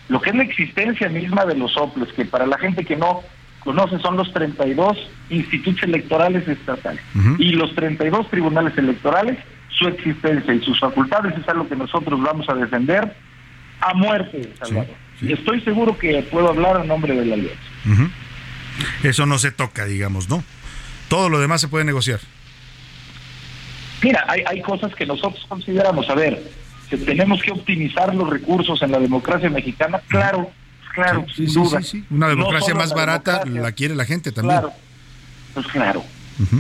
lo que es la existencia misma de los OPLES, que para la gente que no conoce son los 32 institutos electorales estatales y los 32 tribunales electorales, su existencia y sus facultades es algo que nosotros vamos a defender a muerte, Salvador. Y estoy seguro que puedo hablar en nombre de la alianza. Eso no se toca, digamos, ¿no? Todo lo demás se puede negociar. Mira, hay, hay cosas que nosotros consideramos, a ver, que tenemos que optimizar los recursos en la democracia mexicana, claro, claro, Sí, sin sí, duda. sí. Una democracia más la barata democracia, la quiere la gente también. Claro, pues claro.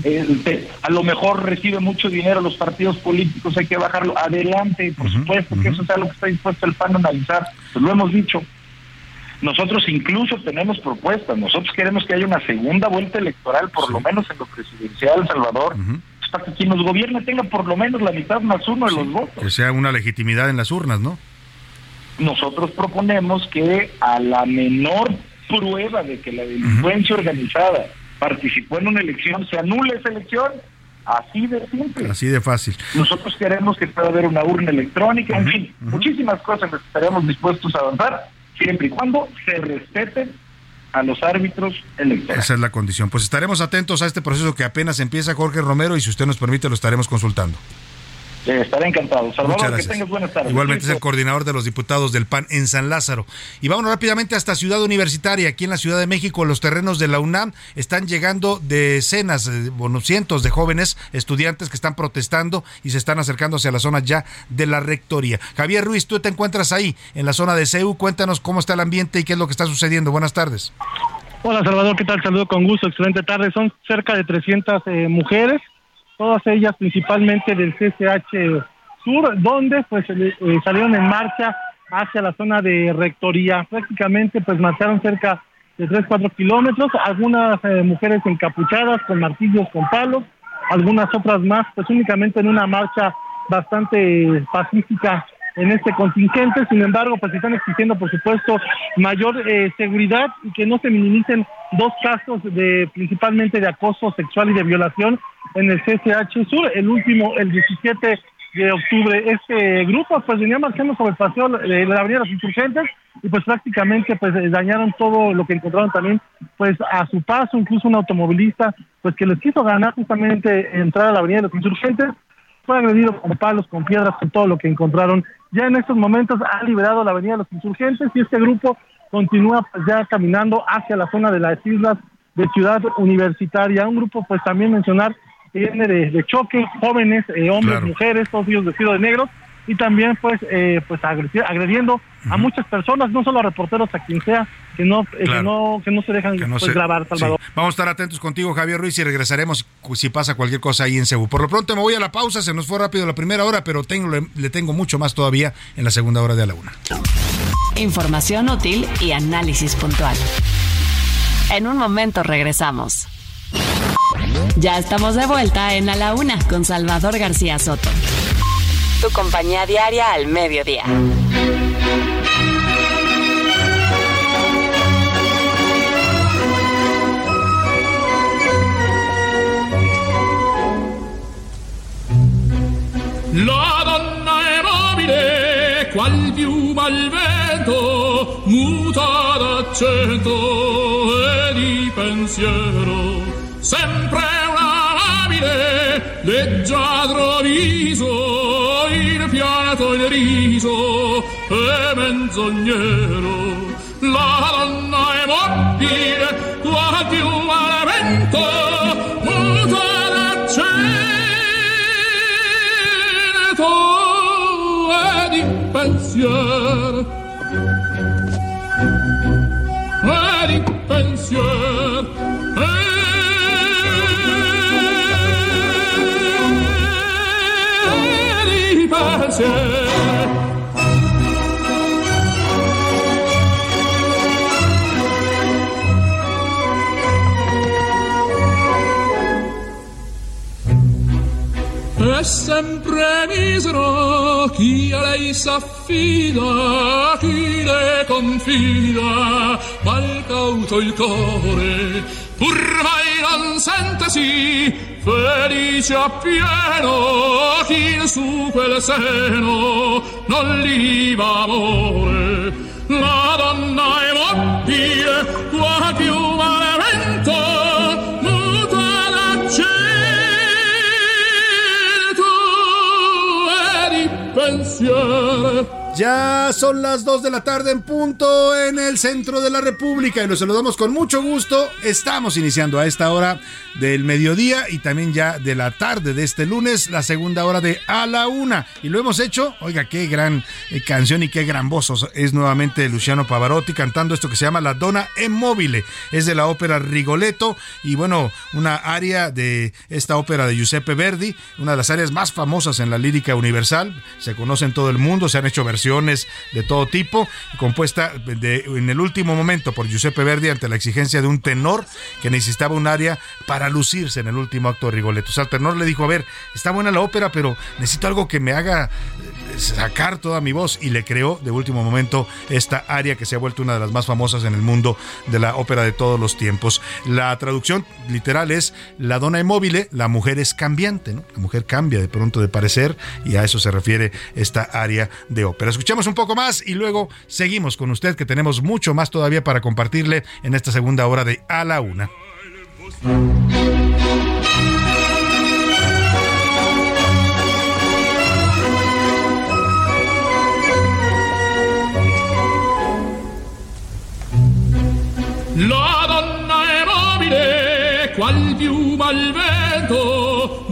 Eh, te- a lo mejor recibe mucho dinero los partidos políticos, hay que bajarlo. Adelante, por supuesto que eso es algo que está dispuesto el PAN a analizar, pues lo hemos dicho. Nosotros incluso tenemos propuestas, nosotros queremos que haya una segunda vuelta electoral, por lo menos en lo presidencial, Salvador, pues para que quien nos gobierne tenga por lo menos la mitad más uno de los votos. Que sea una legitimidad en las urnas, ¿no? nosotros proponemos que a la menor prueba de que la delincuencia organizada participó en una elección, se anule esa elección. Así de simple. Así de fácil. Nosotros queremos que pueda haber una urna electrónica, en fin, muchísimas cosas que estaremos dispuestos a avanzar, siempre y cuando se respeten a los árbitros electorales. Esa es la condición. Pues estaremos atentos a este proceso que apenas empieza Jorge Romero y si usted nos permite lo estaremos consultando. Eh, estaré encantado. Salvador, Muchas que gracias. tengas buenas tardes. Igualmente es el coordinador de los diputados del PAN en San Lázaro. Y vámonos rápidamente hasta Ciudad Universitaria, aquí en la Ciudad de México, los terrenos de la UNAM están llegando decenas, eh, bueno, cientos de jóvenes estudiantes que están protestando y se están acercando hacia la zona ya de la rectoría. Javier Ruiz, tú te encuentras ahí, en la zona de CEU, cuéntanos cómo está el ambiente y qué es lo que está sucediendo. Buenas tardes. Hola Salvador, ¿qué tal? Saludo con gusto, excelente tarde. Son cerca de 300 eh, mujeres todas ellas principalmente del CCH Sur, donde pues eh, salieron en marcha hacia la zona de rectoría. Prácticamente pues marcharon cerca de 3, 4 kilómetros, algunas eh, mujeres encapuchadas con martillos, con palos, algunas otras más, pues únicamente en una marcha bastante pacífica en este contingente. Sin embargo, pues están exigiendo, por supuesto, mayor eh, seguridad y que no se minimicen dos casos de principalmente de acoso sexual y de violación en el CCH Sur. El último, el 17 de octubre. Este grupo pues venía marchando sobre el paseo de la Avenida de los Insurgentes y pues prácticamente pues dañaron todo lo que encontraron también pues a su paso, incluso un automovilista pues que les quiso ganar justamente entrar a la Avenida de los Insurgentes fue agredido con palos, con piedras, con todo lo que encontraron. Ya en estos momentos ha liberado la Avenida de los Insurgentes y este grupo continúa pues, ya caminando hacia la zona de las islas de Ciudad Universitaria. Un grupo, pues también mencionar, que viene de, choque, jóvenes, eh, hombres, mujeres, todos ellos vestidos de negros, y también pues eh, pues agrediendo a muchas personas, no solo a reporteros, a quien sea, que no, eh, que no, que no se dejan pues, grabar, Salvador. Vamos a estar atentos contigo, Javier Ruiz, y regresaremos si pasa cualquier cosa ahí en Cebu. Por lo pronto me voy a la pausa, se nos fue rápido la primera hora, pero tengo, le, tengo mucho más todavía en la segunda hora de la una. Información útil y análisis puntual. En un momento regresamos. Ya estamos de vuelta en A la Una con Salvador García Soto. Tu compañía diaria al mediodía. La donna è mobile, qual piuma al vento, muta d'accento e di pensiero, sempre una labile, leggiadro viso, fiato il riso e menzognero. La donna è mobile, qual piuma al vento, pensier e di pensier e pensier è sempre misero chi a lei s'affida, chi le confida, mal cauto il core, pur mai non sentesi felice appieno chi su quel seno non li va amore. La donna è mobile, qua più malevento, Ya son las 2 de la tarde en punto en el centro de la República y los saludamos con mucho gusto. Estamos iniciando a esta hora del mediodía y también ya de la tarde de este lunes, la segunda hora de A la Una. Y lo hemos hecho, oiga, qué gran eh, canción y qué gran voz es nuevamente Luciano Pavarotti cantando esto que se llama La Dona en Móvile. Es de la ópera Rigoletto y bueno, una área de esta ópera de Giuseppe Verdi, una de las áreas más famosas en la lírica universal. Se conoce en todo el mundo, se han hecho versiones de todo tipo, compuesta en el último momento por Giuseppe Verdi ante la exigencia de un tenor que necesitaba un área para lucirse en el último acto de Rigoletto. O sea, el tenor le dijo, a ver, está buena la ópera, pero necesito algo que me haga eh, sacar toda mi voz y le creó de último momento esta área que se ha vuelto una de las más famosas en el mundo de la ópera de todos los tiempos. La traducción literal es la dona inmóvil, la mujer es cambiante. La mujer cambia de pronto de parecer y a eso se refiere esta área de ópera escuchemos un poco más y luego seguimos con usted que tenemos mucho más todavía para compartirle en esta segunda hora de A la Una. La donna è mobile, al vento,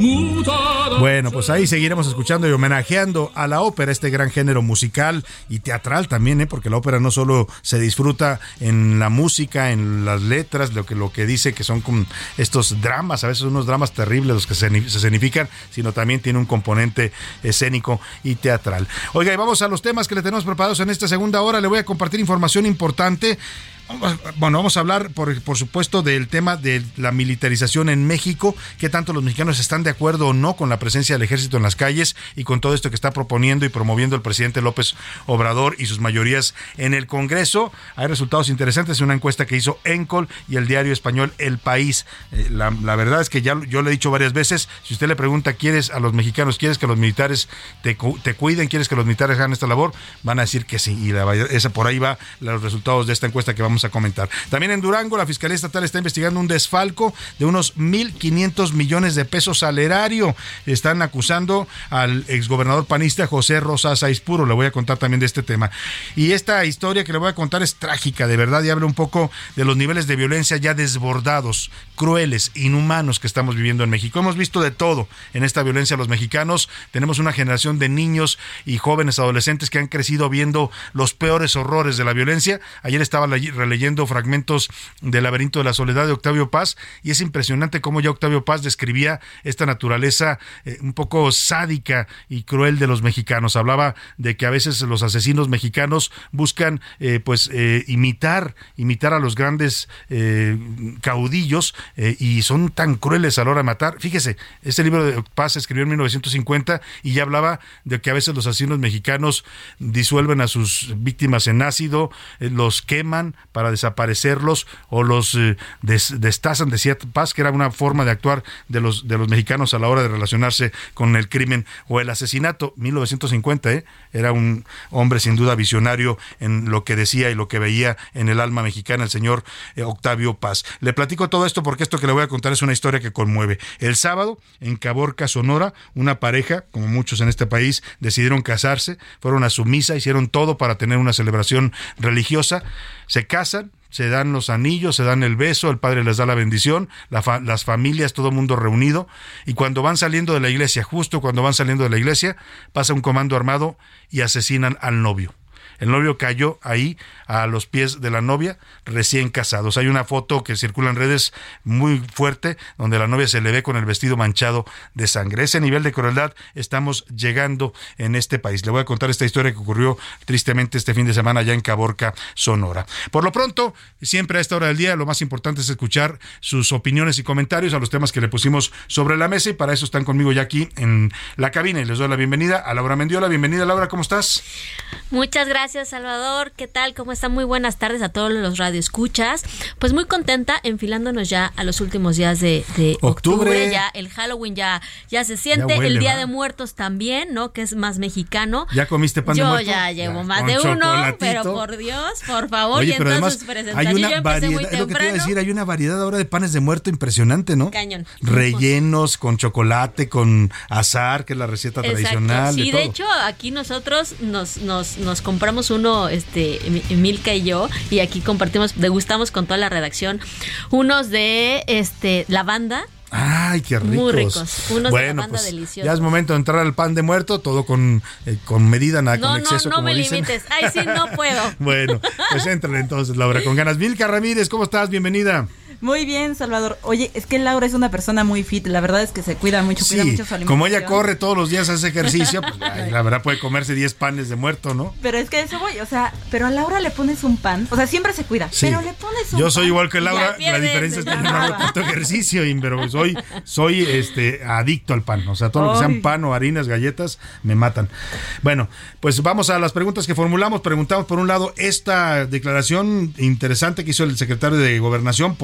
Bueno, pues ahí seguiremos escuchando y homenajeando a la ópera, este gran género musical y teatral también, ¿eh? porque la ópera no solo se disfruta en la música, en las letras, lo que, lo que dice que son estos dramas, a veces unos dramas terribles los que se, se sino también tiene un componente escénico y teatral. Oiga, y vamos a los temas que le tenemos preparados en esta segunda hora. Le voy a compartir información importante. Bueno, vamos a hablar, por, por, supuesto, del tema de la militarización en México, qué tanto los mexicanos están de acuerdo o no con la presencia del ejército en las calles y con todo esto que está proponiendo y promoviendo el presidente López Obrador y sus mayorías en el Congreso. Hay resultados interesantes en una encuesta que hizo Encol y el diario español El País. Eh, la, la, verdad es que ya yo le he dicho varias veces, si usted le pregunta, ¿quieres a los mexicanos, quieres que los militares te, te cuiden, quieres que los militares hagan esta labor? Van a decir que sí. Y la, esa por ahí va los resultados de esta encuesta que vamos a comentar. También en Durango, la Fiscalía Estatal está investigando un desfalco de unos 1.500 millones de pesos al erario. Están acusando al exgobernador panista José Rosa Saispuro. Le voy a contar también de este tema. Y esta historia que le voy a contar es trágica, de verdad, y habla un poco de los niveles de violencia ya desbordados, crueles, inhumanos que estamos viviendo en México. Hemos visto de todo en esta violencia los mexicanos. Tenemos una generación de niños y jóvenes adolescentes que han crecido viendo los peores horrores de la violencia. Ayer estaba releyendo fragmentos del laberinto de la soledad de Octavio Paz y es impresionante cómo ya Octavio Paz describía esta naturaleza eh, un poco sádica y cruel de los mexicanos. Hablaba de que a veces los asesinos mexicanos buscan eh, pues eh, imitar imitar a los grandes caudillos y son tan crueles a la hora de matar. Fíjese, este libro de Paz se escribió en 1950 y ya hablaba de que a veces los asesinos mexicanos disuelven a sus víctimas en ácido, los queman para desaparecerlos o los eh, des, destazan, decía Paz, que era una forma de actuar de los, de los mexicanos a la hora de relacionarse con el crimen o el asesinato. 1950, ¿eh? era un hombre sin duda visionario en lo que decía y lo que veía en el alma mexicana el señor eh, Octavio Paz. Le platico todo esto porque esto que le voy a contar es una historia que conmueve. El sábado, en Caborca, Sonora, una pareja, como muchos en este país, decidieron casarse, fueron a su misa, hicieron todo para tener una celebración religiosa, se casan, se dan los anillos, se dan el beso, el padre les da la bendición, las familias, todo mundo reunido, y cuando van saliendo de la iglesia, justo cuando van saliendo de la iglesia, pasa un comando armado y asesinan al novio. El novio cayó ahí a los pies de la novia, recién casados. Hay una foto que circula en redes muy fuerte, donde la novia se le ve con el vestido manchado de sangre. Ese nivel de crueldad estamos llegando en este país. Le voy a contar esta historia que ocurrió tristemente este fin de semana allá en Caborca, Sonora. Por lo pronto, siempre a esta hora del día, lo más importante es escuchar sus opiniones y comentarios a los temas que le pusimos sobre la mesa y para eso están conmigo ya aquí en la cabina y les doy la bienvenida a Laura Mendiola. Bienvenida, Laura, ¿cómo estás? Muchas gracias, Salvador. ¿Qué tal? ¿Cómo están? Muy buenas tardes a todos los radioescuchas. Pues muy contenta, enfilándonos ya a los últimos días de, octubre. Ya el Halloween ya, ya se siente. el Día de Muertos también, ¿no? Que es más mexicano. ¿Ya comiste pan de muerto? Yo ya llevo más de uno, pero por Dios, por favor. Oye, y pero además hay una variedad, es lo que te iba a decir, hay una variedad ahora de panes de muerto impresionante, ¿no? Cañón. Rellenos con chocolate, con azar, que es la receta tradicional. Sí, de, hecho, aquí nosotros nos, nos, nos compramos uno, este, Milka y yo, y aquí compartimos, degustamos con toda la redacción, unos de este lavanda, Ay, qué ricos. Muy ricos. Unos de lavanda pues, deliciosos. Ya es momento de entrar al pan de muerto, todo con, eh, con medida, nada con exceso. No, no me limites. Ay, sí, no puedo. bueno, pues entren entonces, Laura, con ganas. Milka Ramírez, ¿cómo estás? Bienvenida. Muy bien, Salvador. Oye, es que Laura es una persona muy fit. La verdad es que se cuida mucho, cuida mucho su Como ella corre todos los días, hace ejercicio, pues la verdad puede comerse 10 panes de muerto, ¿no? Pero es que eso voy, o sea, pero a Laura le pones un pan. O sea, siempre se cuida, pero le pones un Yo soy igual que Laura, la diferencia es que yo no hago tanto ejercicio, pero soy, soy este, adicto al pan. O sea, todo lo que sean pan o harinas, galletas, me matan. Bueno, pues vamos a las preguntas que formulamos. Preguntamos, por un lado, esta declaración interesante que hizo el secretario de Gobernación,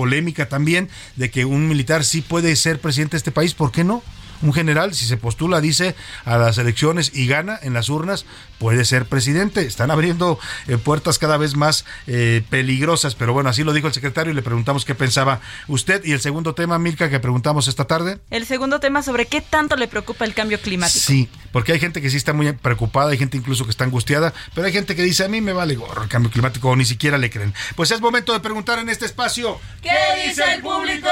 también, de que un militar sí puede ser presidente de este país, ¿por qué no? Un general, si se postula, dice a las elecciones y gana en las urnas, puede ser presidente. Están abriendo eh, puertas cada vez más eh, peligrosas, pero bueno, así lo dijo el secretario y le preguntamos qué pensaba usted. Y el segundo tema, Milka, que preguntamos esta tarde. El segundo tema sobre qué tanto le preocupa el cambio climático. Sí, porque hay gente que sí está muy preocupada, hay gente incluso que está angustiada, pero hay gente que dice, a mí me vale gorro el cambio climático o ni siquiera le creen. Pues es momento de preguntar en este espacio, ¿qué dice el público?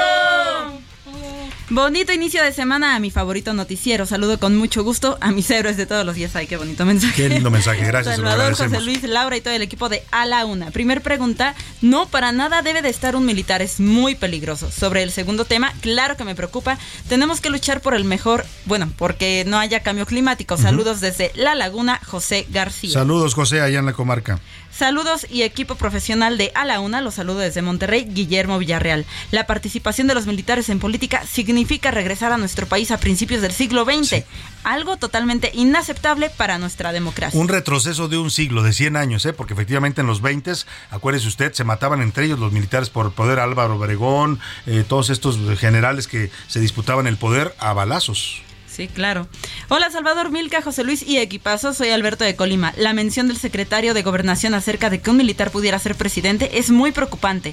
Bonito inicio de semana a mi favorito noticiero. Saludo con mucho gusto a mis héroes de todos los días. Ay, qué bonito mensaje. Qué lindo mensaje, gracias. Salvador, José Luis, Laura y todo el equipo de A la Una. Primer pregunta, no, para nada debe de estar un militar, es muy peligroso. Sobre el segundo tema, claro que me preocupa. Tenemos que luchar por el mejor, bueno, porque no haya cambio climático. Saludos desde La Laguna, José García. Saludos, José, allá en la comarca. Saludos y equipo profesional de A la Una, los saludo desde Monterrey, Guillermo Villarreal. La participación de los militares en política significa regresar a nuestro país a principios del siglo XX, algo totalmente inaceptable para nuestra democracia. Un retroceso de un siglo, de 100 años, ¿eh? porque efectivamente en los 20, acuérdese usted, se mataban entre ellos los militares por el poder, Álvaro Obregón, eh, todos estos generales que se disputaban el poder a balazos. Sí, claro. Hola Salvador Milka, José Luis y equipazo, soy Alberto de Colima. La mención del secretario de Gobernación acerca de que un militar pudiera ser presidente es muy preocupante.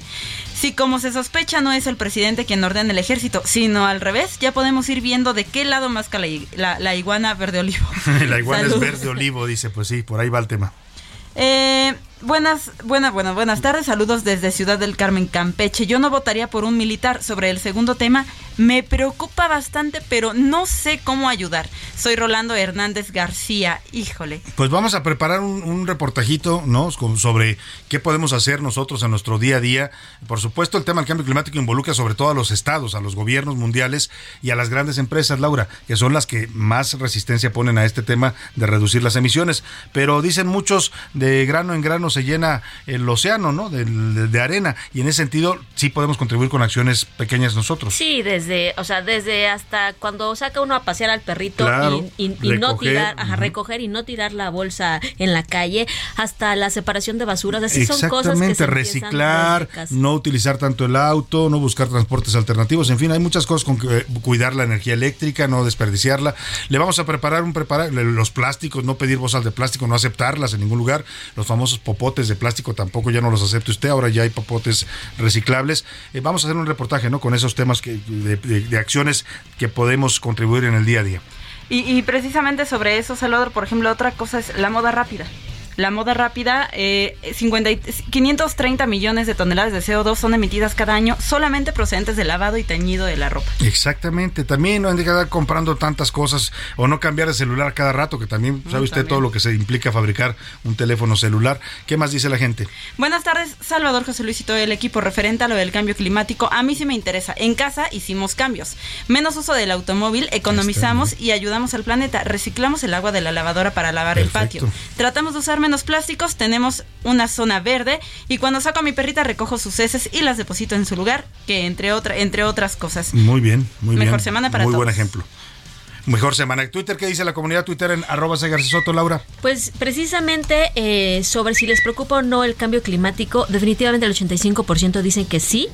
Si como se sospecha no es el presidente quien ordena el ejército, sino al revés, ya podemos ir viendo de qué lado más la, la, iguana verde olivo. la iguana es verde olivo, dice, pues sí, por ahí va el tema. Eh, Buenas, buenas, buenas, buenas tardes. Saludos desde Ciudad del Carmen, Campeche. Yo no votaría por un militar. Sobre el segundo tema, me preocupa bastante, pero no sé cómo ayudar. Soy Rolando Hernández García. Híjole. Pues vamos a preparar un, reportajito, ¿no? Sobre qué podemos hacer nosotros en nuestro día a día. Por supuesto, el tema del cambio climático involucra sobre todo a los estados, a los gobiernos mundiales y a las grandes empresas, Laura, que son las que más resistencia ponen a este tema de reducir las emisiones. Pero dicen muchos de grano en grano se llena el océano, ¿no? De, arena. Y en ese sentido, sí podemos contribuir con acciones pequeñas nosotros. Sí, desde, o sea, desde hasta cuando saca uno a pasear al perrito y, no tirar, a recoger y no tirar la bolsa en la calle, hasta la separación de basuras. Así son cosas que se reciclar, no utilizar tanto el auto, no buscar transportes alternativos. En fin, hay muchas cosas con que cuidar la energía eléctrica, no desperdiciarla. Le vamos a preparar un preparar los plásticos, no pedir bolsas de plástico, no aceptarlas en ningún lugar. Los famosos popotes de plástico tampoco ya no los acepte usted, ahora ya hay popotes reciclables. Eh, vamos a hacer un reportaje ¿no? con esos temas que, de, acciones que podemos contribuir en el día a día. Y, y precisamente sobre eso, Salvador, por ejemplo, otra cosa es la moda rápida. La moda rápida, eh, 530 millones de toneladas de CO2 son emitidas cada año solamente procedentes del lavado y teñido de la ropa. Exactamente, también no hay que estar comprando tantas cosas o no cambiar de celular cada rato, que también sabe usted todo lo que se implica fabricar un teléfono celular. ¿Qué más dice la gente? Buenas tardes, Salvador José Luis y todo el equipo referente a lo del cambio climático. A mí sí me interesa. En casa hicimos cambios. Menos uso del automóvil, economizamos y ayudamos al planeta. Reciclamos el agua de la lavadora para lavar el patio. Tratamos de usar menos plásticos, tenemos una zona verde y cuando saco a mi perrita recojo sus heces y las deposito en su lugar, que entre, otra, entre otras cosas. Muy bien, muy bien. Mejor semana para muy todos. Muy buen ejemplo. Mejor semana. ¿Twitter qué dice la comunidad Twitter en arroba Soto, Laura? Pues precisamente eh, sobre si les preocupa o no el cambio climático, definitivamente el 85% dicen que sí,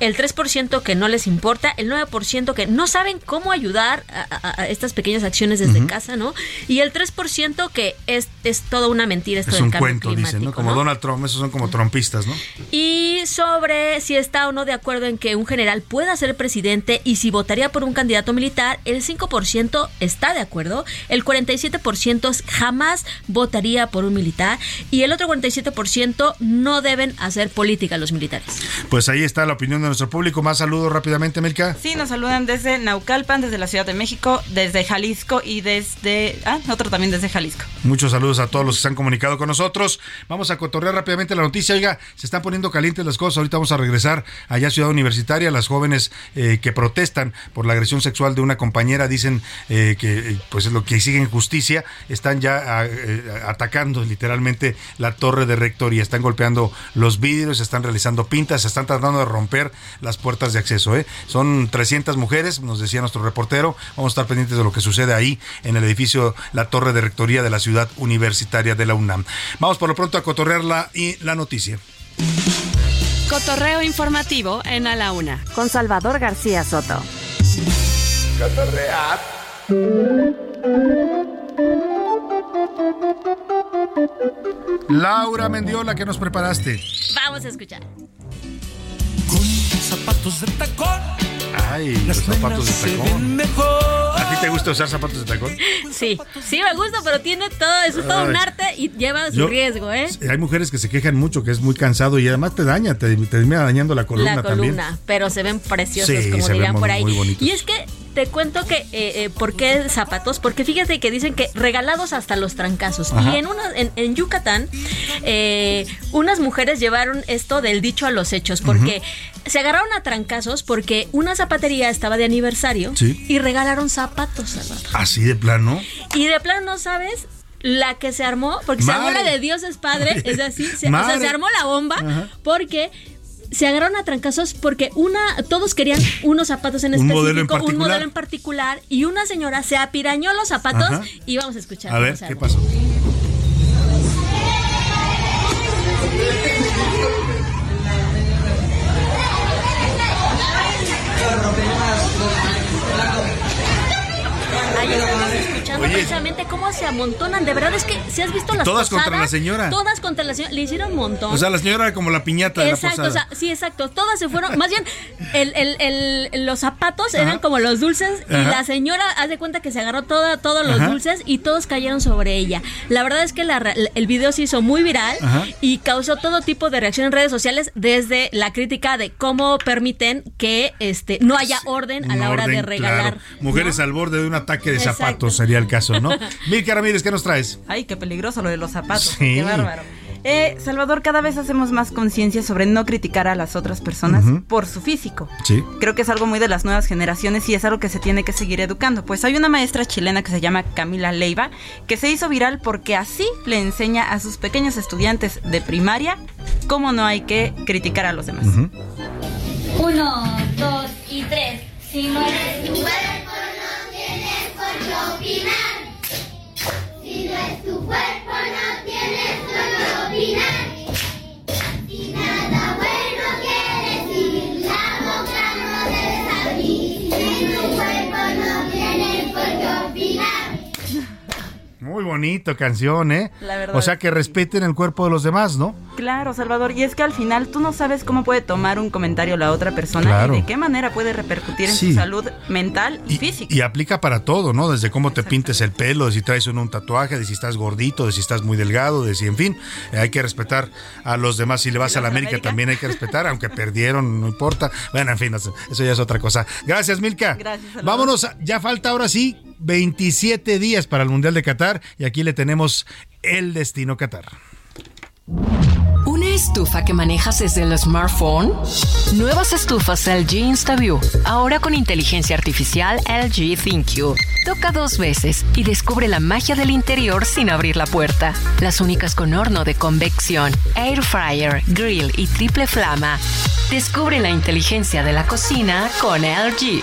el 3% que no les importa, el 9% que no saben cómo ayudar a, estas pequeñas acciones desde casa, ¿no? Y el 3% que es, es toda una mentira esto es del un cambio cuento, climático. Dicen, ¿no? Como Donald Trump, esos son como trompistas, ¿no? Y sobre si está o no de acuerdo en que un general pueda ser presidente y si votaría por un candidato militar, el 5% está de acuerdo, el 47% jamás votaría por un militar y el otro 47% no deben hacer política los militares. Pues ahí está la opinión de nuestro público. Más saludos rápidamente, Milka. Sí, nos saludan desde Naucalpan, desde la Ciudad de México, desde Jalisco y desde... Ah, otro también desde Jalisco. Muchos saludos a todos los que se han comunicado con nosotros. Vamos a cotorrear rápidamente la noticia. Oiga, se están poniendo calientes las cosas. Ahorita vamos a regresar allá a Ciudad Universitaria. Las jóvenes eh, que protestan por la agresión sexual de una compañera dicen eh, que eh, pues es lo que exigen justicia, están ya eh, atacando literalmente la torre de rectoría, están golpeando los vidrios, están realizando pintas, están tratando de romper las puertas de acceso. Son 300 mujeres, nos decía nuestro reportero, vamos a estar pendientes de lo que sucede ahí en el edificio La Torre de Rectoría de la Ciudad Universitaria de la UNAM. Vamos por lo pronto a cotorrearla y la noticia. Cotorreo informativo en A la Una, con Salvador García Soto. Laura Mendiola, ¿qué nos preparaste? Vamos a escuchar. Con zapatos de tacón. Ay, los zapatos de tacón. Mejor. Así te gusta usar zapatos de tacón? Sí, sí me gusta, pero tiene todo, es todo un arte y lleva su Yo- riesgo, ¿eh? Hay mujeres que se quejan mucho, que es muy cansado y además te daña, te, te termina dañando la columna, la también. columna, pero se ven preciosos, Sí, como dirían por ahí. muy bonitos. Y es que te cuento que, eh, eh, ¿por qué zapatos? Porque fíjate que dicen que regalados hasta los trancazos. Ajá. Y en, una, en, en Yucatán, eh, unas mujeres llevaron esto del dicho a los hechos, porque se agarraron a trancazos porque una zapatería estaba de aniversario Sí. y regalaron zapatos, Salvador. Así de plano. Y de plano no sabes la que se armó, porque se armó la de Dios es padre, es así, se, o sea, se armó la bomba Ajá. porque se agarraron a trancazos porque una todos querían unos zapatos en Un específico, modelo en un particular. modelo en particular y una señora se apirañó los zapatos Ajá. y vamos a escuchar. A ver, ¿qué pasó? Ahí Oye. precisamente cómo se amontonan. De verdad es que si has visto las Todas contra la señora. Todas contra la señora. Le hicieron un montón. O sea, la señora era como la piñata de Exacto, la o posada. sea, sí, exacto. Todas se fueron. Más bien, el, el- el- los zapatos Ajá. eran como los dulces y la señora, haz de cuenta que se agarró toda, todos los Ajá. dulces y todos cayeron sobre ella. La verdad es que la el video se hizo muy viral y causó todo tipo de reacción en redes sociales, desde la crítica de cómo permiten que este no haya orden a la hora de regalar. claro. Mujeres al borde de un ataque de Exacto. zapatos sería el caso, ¿no? Milka Ramírez, ¿qué nos traes? Ay, qué peligroso lo de los zapatos. Sí. Qué bárbaro. Eh, Salvador, cada vez hacemos más conciencia sobre no criticar a las otras personas por su físico. Sí. Creo que es algo muy de las nuevas generaciones y es algo que se tiene que seguir educando. Pues hay una maestra chilena que se llama Camila Leiva, que se hizo viral porque así le enseña a sus pequeños estudiantes de primaria cómo no hay que criticar a los demás. Uno, dos y tres. Si no eres Si no es tu cuerpo, no tienes qué opinar. Si nada bueno Muy bonito canción, ¿eh? La verdad. O sea, que respeten el cuerpo de los demás, ¿no? Claro, Salvador, y es que al final tú no sabes cómo puede tomar un comentario la otra persona Claro. y de qué manera puede repercutir en Sí. su salud mental y, física. Y aplica para todo, ¿no? Desde cómo te pintes el pelo, de si traes un, un tatuaje, de si estás gordito, de si estás muy delgado, de si, en fin, eh, hay que respetar a los demás. Si le vas a la América, también hay que respetar, aunque perdieron, no importa. Bueno, en fin, eso eso ya es otra cosa. Gracias, Milka. Gracias, Salvador. Vámonos, a- ya falta ahora sí 27 días para el Mundial de Qatar y aquí le tenemos el destino Qatar. ¿Una estufa que manejas desde el smartphone? Nuevas estufas LG InstaView, ahora con inteligencia artificial LG ThinQ. Toca dos veces y descubre la magia del interior sin abrir la puerta. Las únicas con horno de convección, air fryer, grill y triple flama. Descubre la inteligencia de la cocina con LG.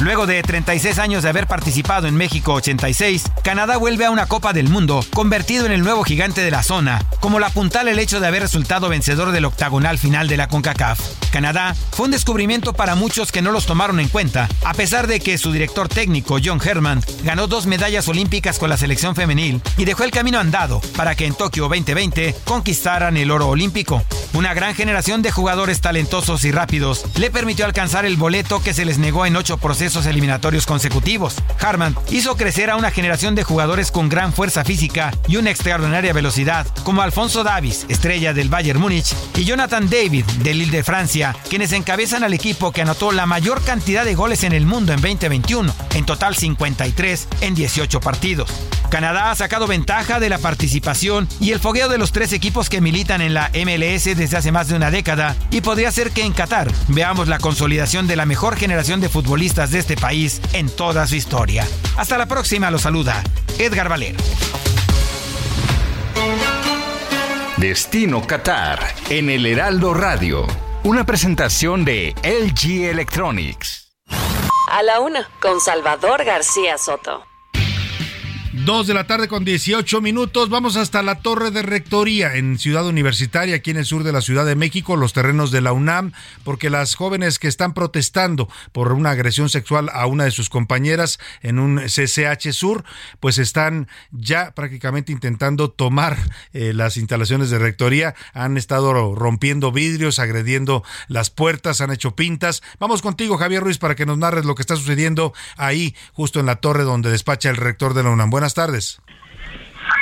Luego de 36 años de haber participado en México 86, Canadá vuelve a una Copa del Mundo, convertido en el nuevo gigante de la zona, como la apuntala el hecho de haber resultado vencedor del octagonal final de la CONCACAF. Canadá fue un descubrimiento para muchos que no los tomaron en cuenta, a pesar de que su director técnico, John Herman, ganó dos medallas olímpicas con la selección femenil y dejó el camino andado para que en Tokio 2020 conquistaran el oro olímpico. Una gran generación de jugadores talentosos y rápidos le permitió alcanzar el boleto que se les negó en ocho procesos eliminatorios consecutivos. Harman hizo crecer a una generación de jugadores con gran fuerza física y una extraordinaria velocidad, como Alfonso Davis, estrella del Bayern Múnich, y Jonathan David, del Lille de Francia, quienes encabezan al equipo que anotó la mayor cantidad de goles en el mundo en 2021, en total 53 en 18 partidos. Canadá ha sacado ventaja de la participación y el fogueo de los tres equipos que militan en la MLS desde hace más de una década y podría ser que en Qatar veamos la consolidación de la mejor generación de futbolistas de este país en toda su historia. Hasta la próxima, los saluda Edgar Valer. Destino Qatar en el Heraldo Radio. Una presentación de LG Electronics. A la una, con Salvador García Soto. Dos de la tarde con 18 minutos. Vamos hasta la Torre de Rectoría en Ciudad Universitaria, aquí en el sur de la Ciudad de México, los terrenos de la UNAM, porque las jóvenes que están protestando por una agresión sexual a una de sus compañeras en un CCH Sur, pues están ya prácticamente intentando tomar eh, las instalaciones de Rectoría. Han estado rompiendo vidrios, agrediendo las puertas, han hecho pintas. Vamos contigo, Javier Ruiz, para que nos narres lo que está sucediendo ahí, justo en la torre donde despacha el rector de la UNAM. Buenas tardes.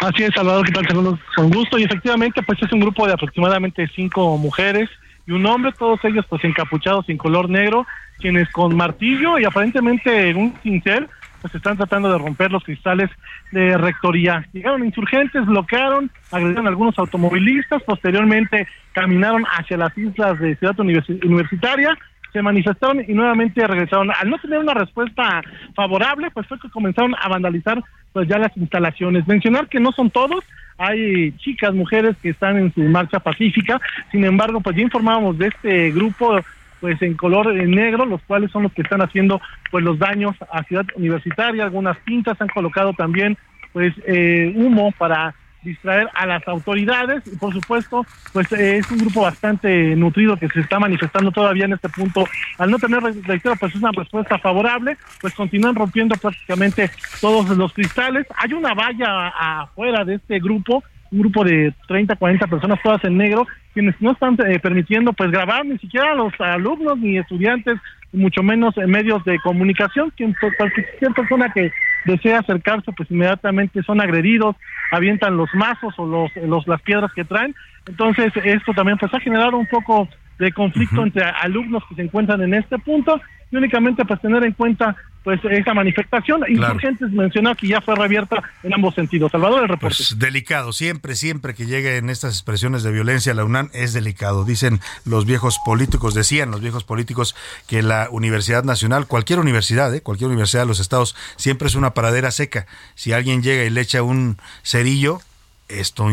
Así es, Salvador, ¿qué tal? Saludos con gusto. Y efectivamente, pues es un grupo de aproximadamente cinco mujeres y un hombre, todos ellos pues encapuchados en color negro, quienes con martillo y aparentemente un cincel, pues están tratando de romper los cristales de rectoría. Llegaron insurgentes, bloquearon, agredieron algunos automovilistas, posteriormente caminaron hacia las islas de Ciudad Universitaria, se manifestaron y nuevamente regresaron. Al no tener una respuesta favorable, pues fue que comenzaron a vandalizar pues ya las instalaciones. Mencionar que no son todos, hay chicas, mujeres que están en su marcha pacífica, sin embargo, pues ya informábamos de este grupo pues en color negro, los cuales son los que están haciendo pues los daños a Ciudad Universitaria, algunas pintas han colocado también pues eh, humo para distraer a las autoridades y por supuesto pues eh, es un grupo bastante nutrido que se está manifestando todavía en este punto. Al no tener reitero pues una respuesta favorable pues continúan rompiendo prácticamente todos los cristales. Hay una valla afuera de este grupo un grupo de 30 40 personas todas en negro quienes no están eh, permitiendo pues grabar ni siquiera a los alumnos ni estudiantes mucho menos en medios de comunicación quien cualquier persona que desea acercarse, pues inmediatamente son agredidos, avientan los mazos o los, los las piedras que traen. Entonces, esto también pues ha generado un poco de conflicto entre alumnos que se encuentran en este punto y únicamente pues tener en cuenta pues esa manifestación. Claro. Insurgentes mencionó que ya fue reabierta en ambos sentidos. Salvador, el reporte. Pues delicado, siempre, siempre que lleguen estas expresiones de violencia a la UNAM es delicado. Dicen los viejos políticos, decían los viejos políticos que la Universidad Nacional, cualquier universidad, ¿eh? cualquier universidad de los estados, siempre es una paradera seca. Si alguien llega y le echa un cerillo, esto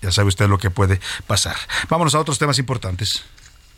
ya sabe usted lo que puede pasar. Vámonos a otros temas importantes.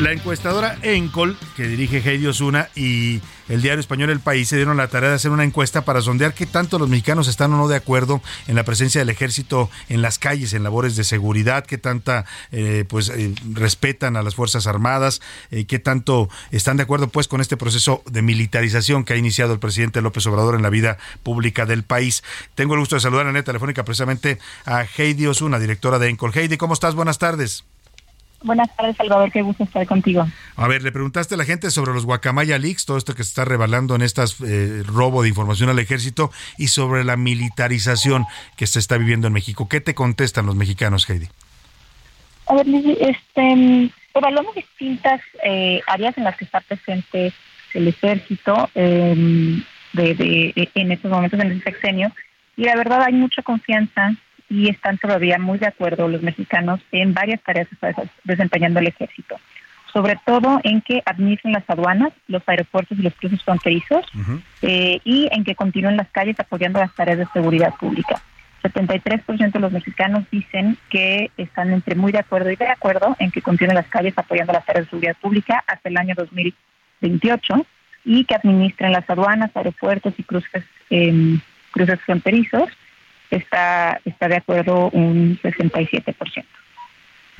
La encuestadora Encol, que dirige Heidi Osuna, y el diario español El País se dieron la tarea de hacer una encuesta para sondear qué tanto los mexicanos están o no de acuerdo en la presencia del ejército en las calles, en labores de seguridad, qué tanta eh, pues eh, respetan a las Fuerzas Armadas, eh, qué tanto están de acuerdo pues con este proceso de militarización que ha iniciado el presidente López Obrador en la vida pública del país. Tengo el gusto de saludar en la telefónica precisamente a Heidi Osuna, directora de Encol. Heidi, ¿cómo estás? Buenas tardes. Buenas tardes, Salvador. Qué gusto estar contigo. A ver, le preguntaste a la gente sobre los Guacamaya Leaks, todo esto que se está revelando en estas eh, robo de información al ejército y sobre la militarización que se está viviendo en México. ¿Qué te contestan los mexicanos, Heidi? A ver, este, evaluamos distintas eh, áreas en las que está presente el ejército eh, de, de, en estos momentos, en el sexenio, y la verdad hay mucha confianza y están todavía muy de acuerdo los mexicanos en varias tareas que está desempeñando el ejército, sobre todo en que administren las aduanas, los aeropuertos y los cruces fronterizos eh, y en que continúen las calles apoyando las tareas de seguridad pública. 73% de los mexicanos dicen que están entre muy de acuerdo y de acuerdo en que continúen las calles apoyando las tareas de seguridad pública hasta el año 2028 y que administren las aduanas, aeropuertos y cruces, eh, cruces fronterizos está, está de acuerdo un 67%.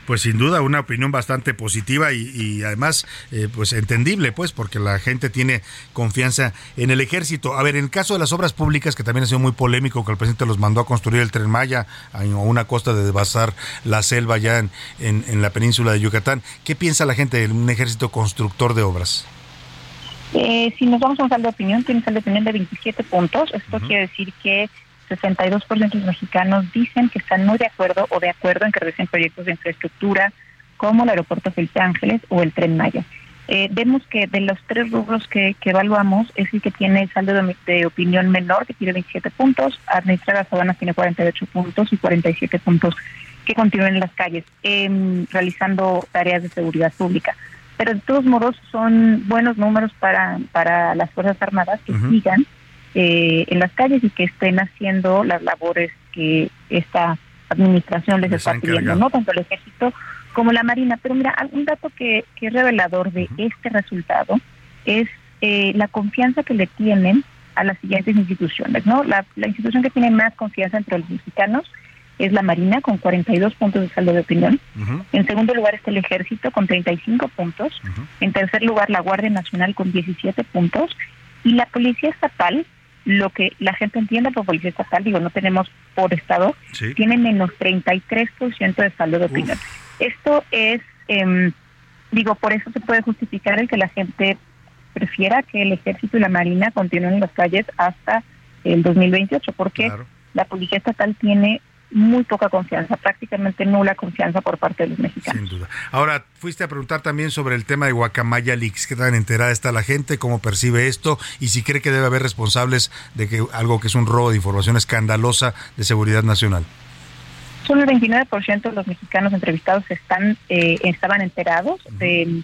Pues sin duda una opinión bastante positiva y, además eh, pues entendible pues porque la gente tiene confianza en el ejército. A ver, en el caso de las obras públicas que también ha sido muy polémico que el presidente los mandó a construir el tren Maya a una costa de devastar la selva ya en, en, la península de Yucatán, ¿qué piensa la gente de un ejército constructor de obras? Eh, si nos vamos a un de opinión, tiene un saldo de opinión de 27 puntos. Esto quiere decir que 62% de los mexicanos dicen que están muy de acuerdo o de acuerdo en que realicen proyectos de infraestructura como el aeropuerto Felipe Ángeles o el Tren Maya. Eh, vemos que de los tres rubros que, evaluamos es el que tiene el saldo de, opinión menor, que tiene 27 puntos, administrar las aduanas tiene 48 puntos y 47 puntos que continúen en las calles em, realizando tareas de seguridad pública. Pero de todos modos son buenos números para, para las Fuerzas Armadas que sigan eh, en las calles y que estén haciendo las labores que esta administración les, está pidiendo, ¿no? Tanto el ejército como la Marina. Pero mira, un dato que, que es revelador de este resultado es eh, la confianza que le tienen a las siguientes instituciones. ¿no? La, institución que tiene más confianza entre los mexicanos es la Marina, con 42 puntos de saldo de opinión. En segundo lugar está el Ejército, con 35 puntos. En tercer lugar, la Guardia Nacional, con 17 puntos. Y la Policía Estatal, lo que la gente entiende por Policía Estatal, digo, no tenemos por Estado, tiene menos 33% de saldo de opinión. Esto es, em, digo, por eso se puede justificar el que la gente prefiera que el ejército y la marina continúen en las calles hasta el 2028, porque la policía estatal tiene muy poca confianza, prácticamente nula confianza por parte de los mexicanos. Sin duda. Ahora, fuiste a preguntar también sobre el tema de Guacamaya Leaks, qué tan enterada está la gente, cómo percibe esto y si cree que debe haber responsables de que algo que es un robo de información escandalosa de seguridad nacional. Solo el 29% de los mexicanos entrevistados están eh, estaban enterados de,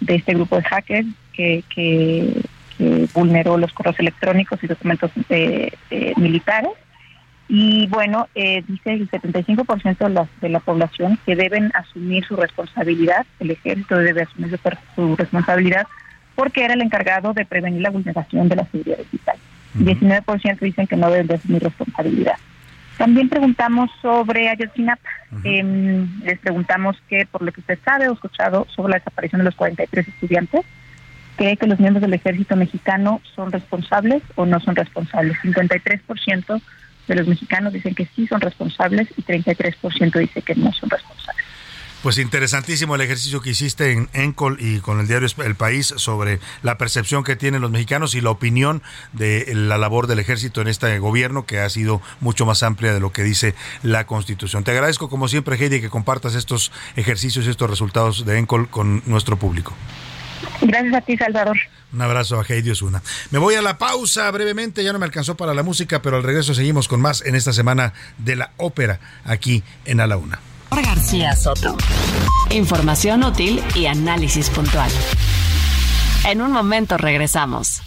de este grupo de hackers que, vulneró los correos electrónicos y documentos eh, eh, militares. Y bueno, eh, dice el 75% de la, de la población que deben asumir su responsabilidad, el ejército debe asumir su, responsabilidad porque era el encargado de prevenir la vulneración de la seguridad digital. 19% dicen que no deben asumir responsabilidad. También preguntamos sobre Ayotzinapa. Em, les preguntamos que, por lo que usted sabe o escuchado sobre la desaparición de los 43 estudiantes, cree que los miembros del ejército mexicano son responsables o no son responsables. 53% de los mexicanos dicen que sí son responsables y 33% dice que no son responsables. Pues interesantísimo el ejercicio que hiciste en Encol y con el diario El País sobre la percepción que tienen los mexicanos y la opinión de la labor del ejército en este gobierno que ha sido mucho más amplia de lo que dice la Constitución. Te agradezco como siempre, Heidi, que compartas estos ejercicios y estos resultados de Encol con nuestro público. Gracias a ti, Salvador. Un abrazo a Heidi Osuna. Me voy a la pausa brevemente, ya no me alcanzó para la música, pero al regreso seguimos con más en esta semana de la ópera aquí en A la Una. García Soto. Información útil y análisis puntual. En un momento regresamos.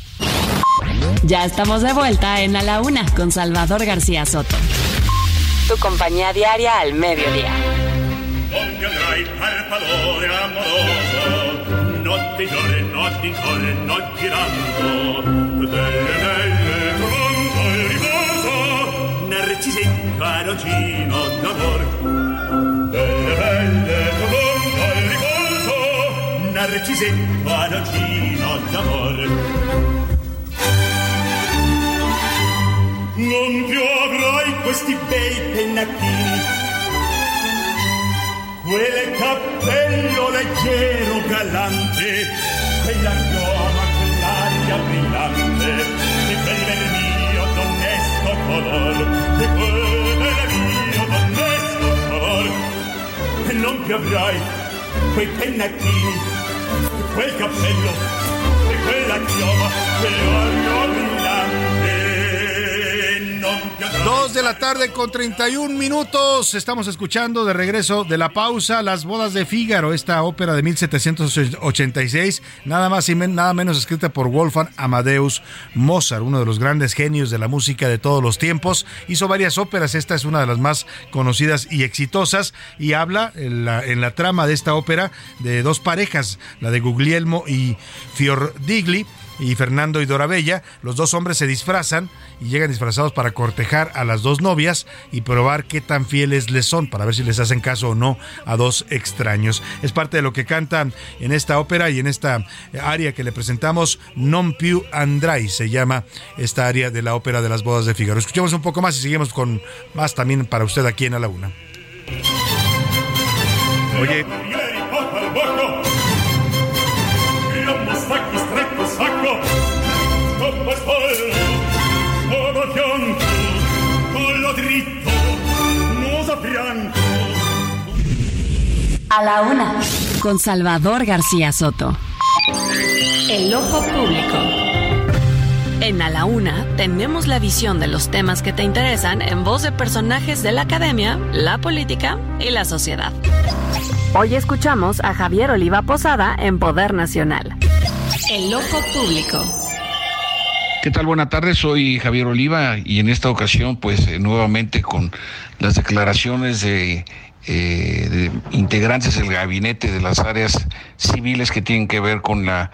Ya estamos de vuelta en A la Una con Salvador García Soto. Tu compañía diaria al mediodía. Notti, giorni, notti, giorni, notti girando, delle belle pronto il riposo, narcisi carocino d'amor. Delle belle pronto il riposo, narcisi carocino d'amor. Non più avrai questi bei pennacchini quel cappello leggero galante, quella chioma, quell'aria brillante, di quel bel mio d'onesto color, di quel bel mio d'onesto color. E non più avrai quei pennacchini, quel cappello, e quella chioma, quell'aria brillante. Dos de la tarde con 31 minutos. Estamos escuchando de regreso de la pausa Las bodas de Fígaro, esta ópera de 1786, nada más y nada menos escrita por Wolfgang Amadeus Mozart, uno de los grandes genios de la música de todos los tiempos. Hizo varias óperas, esta es una de las más conocidas y exitosas y habla en la, en la trama de esta ópera de dos parejas, la de Guglielmo y Fiordigli y Fernando y Dorabella, los dos hombres se disfrazan y llegan disfrazados para cortejar a las dos novias y probar qué tan fieles les son, para ver si les hacen caso o no a dos extraños. Es parte de lo que cantan en esta ópera y en esta área que le presentamos, Non più andrai, se llama esta área de la ópera de las bodas de Figaro. Escuchemos un poco más y seguimos con más también para usted aquí en A la Una. Oye, A la una. Con Salvador García Soto. El ojo público. En A la Una tenemos la visión de los temas que te interesan en voz de personajes de la academia, la política y la sociedad. Hoy escuchamos a Javier Oliva Posada en Poder Nacional. El ojo público. ¿Qué tal? Buenas tardes, soy Javier Oliva y en esta ocasión pues eh, nuevamente con las declaraciones de eh, de integrantes del gabinete de las áreas civiles que tienen que ver con la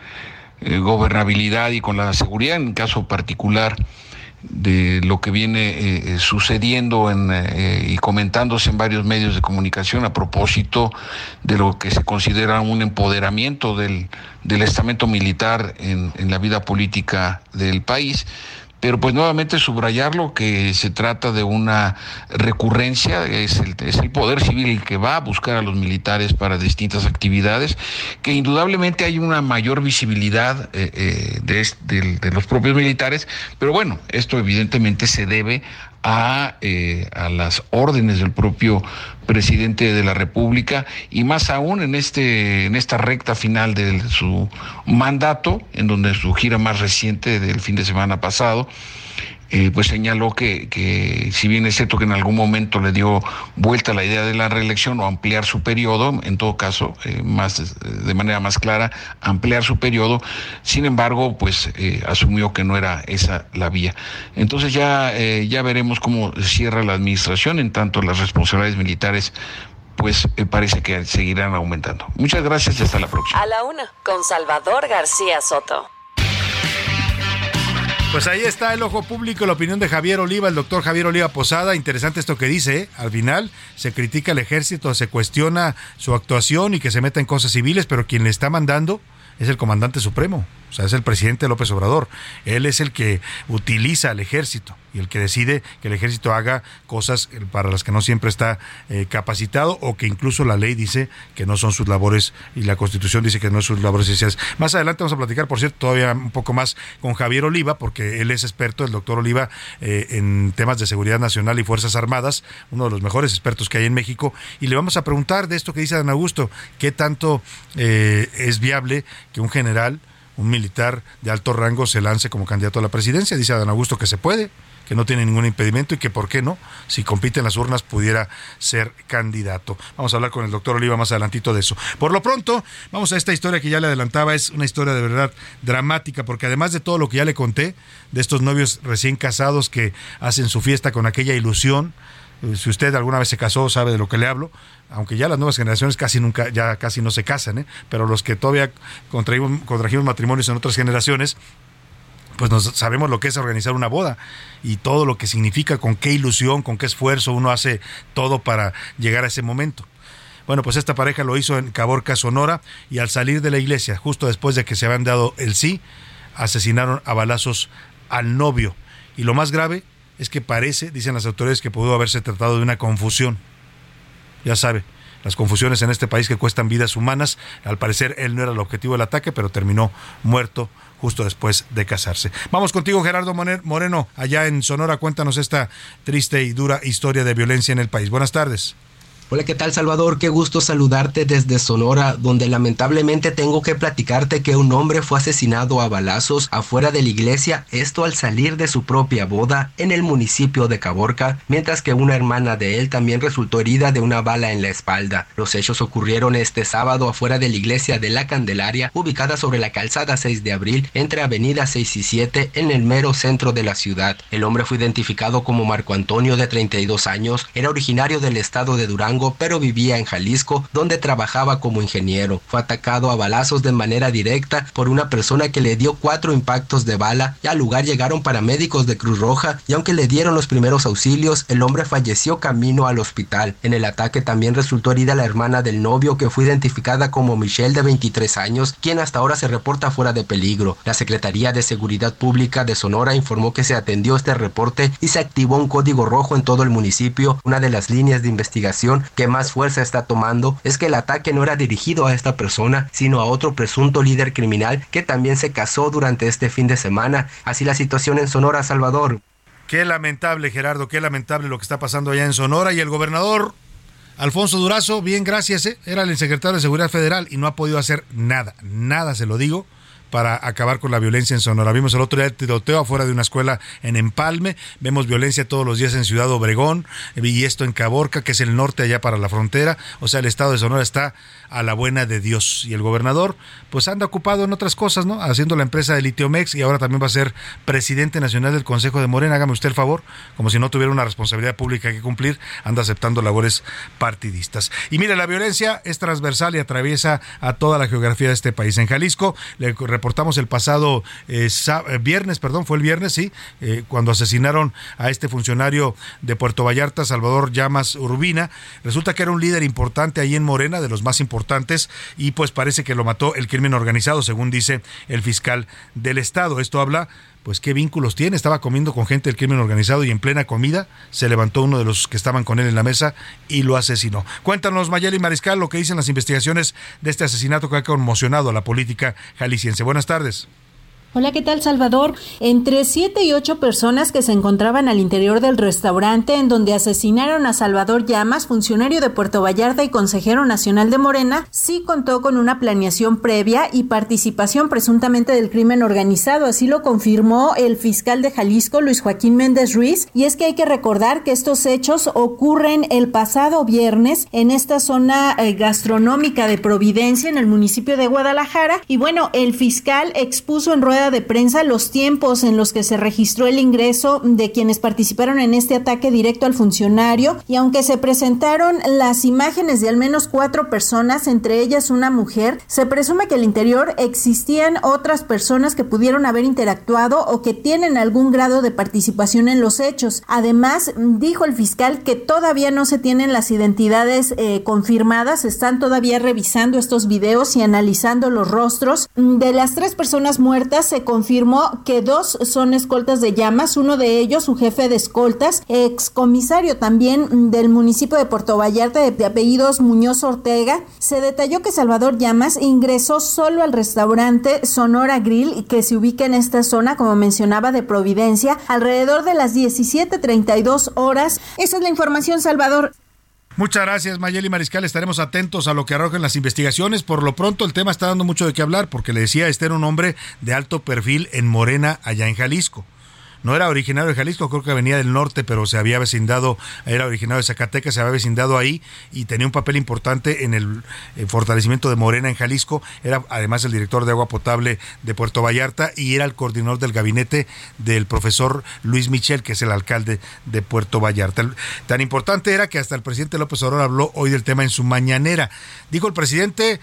eh, gobernabilidad y con la seguridad, en caso particular de lo que viene eh, sucediendo en, y comentándose en varios medios de comunicación a propósito de lo que se considera un empoderamiento del, del estamento militar en la vida política del país pero pues nuevamente subrayarlo que se trata de una recurrencia, es el, es el poder civil el que va a buscar a los militares para distintas actividades, que indudablemente hay una mayor visibilidad eh, eh, de, de los propios militares, pero bueno, esto evidentemente se debe a, eh, a, las órdenes del propio presidente de la República y más aún en este en esta recta final de su mandato, en donde su gira más reciente del fin de semana pasado, eh, pues señaló que, que, si bien es cierto que en algún momento le dio vuelta la idea de la reelección o ampliar su periodo, en todo caso, eh, más de manera más clara, ampliar su periodo, sin embargo, pues eh, asumió que no era esa la vía. Entonces ya, ya veremos cómo cierra la administración, en tanto las responsabilidades militares pues parece que seguirán aumentando. Muchas gracias y hasta la próxima. A la una, con Salvador García Soto. Pues ahí está el ojo público, la opinión de Javier Oliva, el doctor Javier Oliva Posada. Interesante esto que dice. ¿eh? Al final se critica al ejército, se cuestiona su actuación y que se meta en cosas civiles, pero quien le está mandando es el comandante supremo, o sea, es el presidente López Obrador. Él es el que utiliza al ejército y el que decide que el ejército haga cosas para las que no siempre está eh, capacitado o que incluso la ley dice que no son sus labores y la constitución dice que no son sus labores esenciales. Más adelante vamos a platicar, por cierto, todavía un poco más con Javier Oliva, porque él es experto, el doctor Oliva, eh, en temas de seguridad nacional y Fuerzas Armadas, uno de los mejores expertos que hay en México, y le vamos a preguntar de esto que dice Dan Augusto, qué tanto eh, es viable que un general un militar de alto rango se lance como candidato a la presidencia. Dice Adán Augusto que se puede, que no tiene ningún impedimento y que, ¿por qué no? Si compite en las urnas, pudiera ser candidato. Vamos a hablar con el doctor Oliva más adelantito de eso. Por lo pronto, vamos a esta historia que ya le adelantaba. Es una historia de verdad dramática, porque además de todo lo que ya le conté, de estos novios recién casados que hacen su fiesta con aquella ilusión, eh, si usted alguna vez se casó, sabe de lo que le hablo, aunque ya las nuevas generaciones casi nunca, ya casi no se casan, ¿eh? pero los que todavía contrajimos, matrimonios en otras generaciones, pues nos sabemos lo que es organizar una boda y todo lo que significa, con qué ilusión, con qué esfuerzo uno hace todo para llegar a ese momento. Bueno, pues esta pareja lo hizo en Caborca, Sonora, y al salir de la iglesia, justo después de que se habían dado el sí, asesinaron a balazos al novio. Y lo más grave es que parece, dicen las autoridades, que pudo haberse tratado de una confusión. Ya sabe, las confusiones en este país que cuestan vidas humanas. Al parecer él no era el objetivo del ataque, pero terminó muerto justo después de casarse. Vamos contigo, Gerardo Moreno, allá en Sonora. Cuéntanos esta triste y dura historia de violencia en el país. Buenas tardes. Hola, ¿qué tal Salvador? Qué gusto saludarte desde Sonora, donde lamentablemente tengo que platicarte que un hombre fue asesinado a balazos afuera de la iglesia, esto al salir de su propia boda en el municipio de Caborca, mientras que una hermana de él también resultó herida de una bala en la espalda. Los hechos ocurrieron este sábado afuera de la iglesia de la Candelaria, ubicada sobre la calzada 6 de abril, entre avenida 6 y 7, en el mero centro de la ciudad. El hombre fue identificado como Marco Antonio, de 32 años, era originario del estado de Durango, pero vivía en Jalisco, donde trabajaba como ingeniero. Fue atacado a balazos de manera directa por una persona que le dio cuatro impactos de bala y al lugar llegaron paramédicos de Cruz Roja y aunque le dieron los primeros auxilios, el hombre falleció camino al hospital. En el ataque también resultó herida la hermana del novio que fue identificada como Michelle de 23 años, quien hasta ahora se reporta fuera de peligro. La Secretaría de Seguridad Pública de Sonora informó que se atendió este reporte y se activó un código rojo en todo el municipio, una de las líneas de investigación que más fuerza está tomando es que el ataque no era dirigido a esta persona, sino a otro presunto líder criminal que también se casó durante este fin de semana. Así la situación en Sonora, Salvador. Qué lamentable, Gerardo, qué lamentable lo que está pasando allá en Sonora y el gobernador Alfonso Durazo, bien, gracias, ¿eh? era el secretario de Seguridad Federal y no ha podido hacer nada, nada se lo digo para acabar con la violencia en Sonora. Vimos el otro día el tiroteo afuera de una escuela en Empalme, vemos violencia todos los días en Ciudad Obregón y esto en Caborca, que es el norte allá para la frontera. O sea, el estado de Sonora está a la buena de Dios. Y el gobernador, pues anda ocupado en otras cosas, ¿no? Haciendo la empresa de Litiomex y ahora también va a ser presidente nacional del Consejo de Morena. Hágame usted el favor, como si no tuviera una responsabilidad pública que cumplir, anda aceptando labores partidistas. Y mire, la violencia es transversal y atraviesa a toda la geografía de este país. En Jalisco, le reportamos el pasado eh, eh, viernes, perdón, fue el viernes, sí, eh, cuando asesinaron a este funcionario de Puerto Vallarta, Salvador Llamas Urbina. Resulta que era un líder importante ahí en Morena, de los más importantes importantes y pues parece que lo mató el crimen organizado, según dice el fiscal del estado. Esto habla pues qué vínculos tiene. Estaba comiendo con gente del crimen organizado y en plena comida se levantó uno de los que estaban con él en la mesa y lo asesinó. Cuéntanos, Mayeli Mariscal, lo que dicen las investigaciones de este asesinato que ha conmocionado a la política jalisciense. Buenas tardes. Hola, ¿qué tal Salvador? Entre siete y ocho personas que se encontraban al interior del restaurante en donde asesinaron a Salvador Llamas, funcionario de Puerto Vallarta y consejero nacional de Morena, sí contó con una planeación previa y participación presuntamente del crimen organizado. Así lo confirmó el fiscal de Jalisco, Luis Joaquín Méndez Ruiz. Y es que hay que recordar que estos hechos ocurren el pasado viernes en esta zona eh, gastronómica de Providencia, en el municipio de Guadalajara. Y bueno, el fiscal expuso en rueda de prensa los tiempos en los que se registró el ingreso de quienes participaron en este ataque directo al funcionario y aunque se presentaron las imágenes de al menos cuatro personas, entre ellas una mujer, se presume que al interior existían otras personas que pudieron haber interactuado o que tienen algún grado de participación en los hechos. Además, dijo el fiscal que todavía no se tienen las identidades eh, confirmadas, están todavía revisando estos videos y analizando los rostros de las tres personas muertas se confirmó que dos son escoltas de llamas, uno de ellos su jefe de escoltas, excomisario también del municipio de Puerto Vallarta de, apellidos Muñoz Ortega. Se detalló que Salvador Llamas ingresó solo al restaurante Sonora Grill que se ubica en esta zona, como mencionaba, de Providencia, alrededor de las 17.32 horas. Esa es la información, Salvador. Muchas gracias, Mayeli Mariscal. Estaremos atentos a lo que arrojen las investigaciones. Por lo pronto, el tema está dando mucho de qué hablar, porque le decía, este era un hombre de alto perfil en Morena, allá en Jalisco no era originario de Jalisco, creo que venía del norte, pero se había vecindado, era originario de Zacatecas, se había vecindado ahí y tenía un papel importante en el, fortalecimiento de Morena en Jalisco. Era además el director de agua potable de Puerto Vallarta y era el coordinador del gabinete del profesor Luis Michel, que es el alcalde de Puerto Vallarta. Tan importante era que hasta el presidente López Obrador habló hoy del tema en su mañanera. Dijo el presidente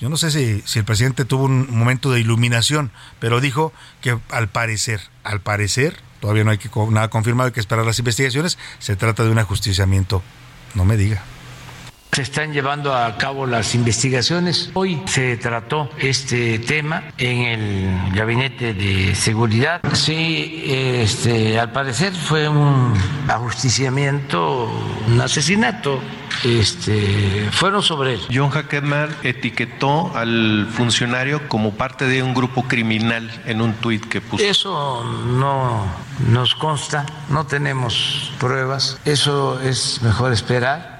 yo no sé si, el presidente tuvo un momento de iluminación, pero dijo que al parecer, al parecer, todavía no hay que, nada confirmado, hay que esperar las investigaciones, se trata de un ajusticiamiento. No me diga. Se están llevando a cabo las investigaciones. Hoy se trató este tema en el gabinete de seguridad. Sí, este, al parecer fue un ajusticiamiento, un asesinato. Este, fueron sobre él. John Hackemer etiquetó al funcionario como parte de un grupo criminal en un tuit que puso. Eso no nos consta, no tenemos pruebas. Eso es mejor esperar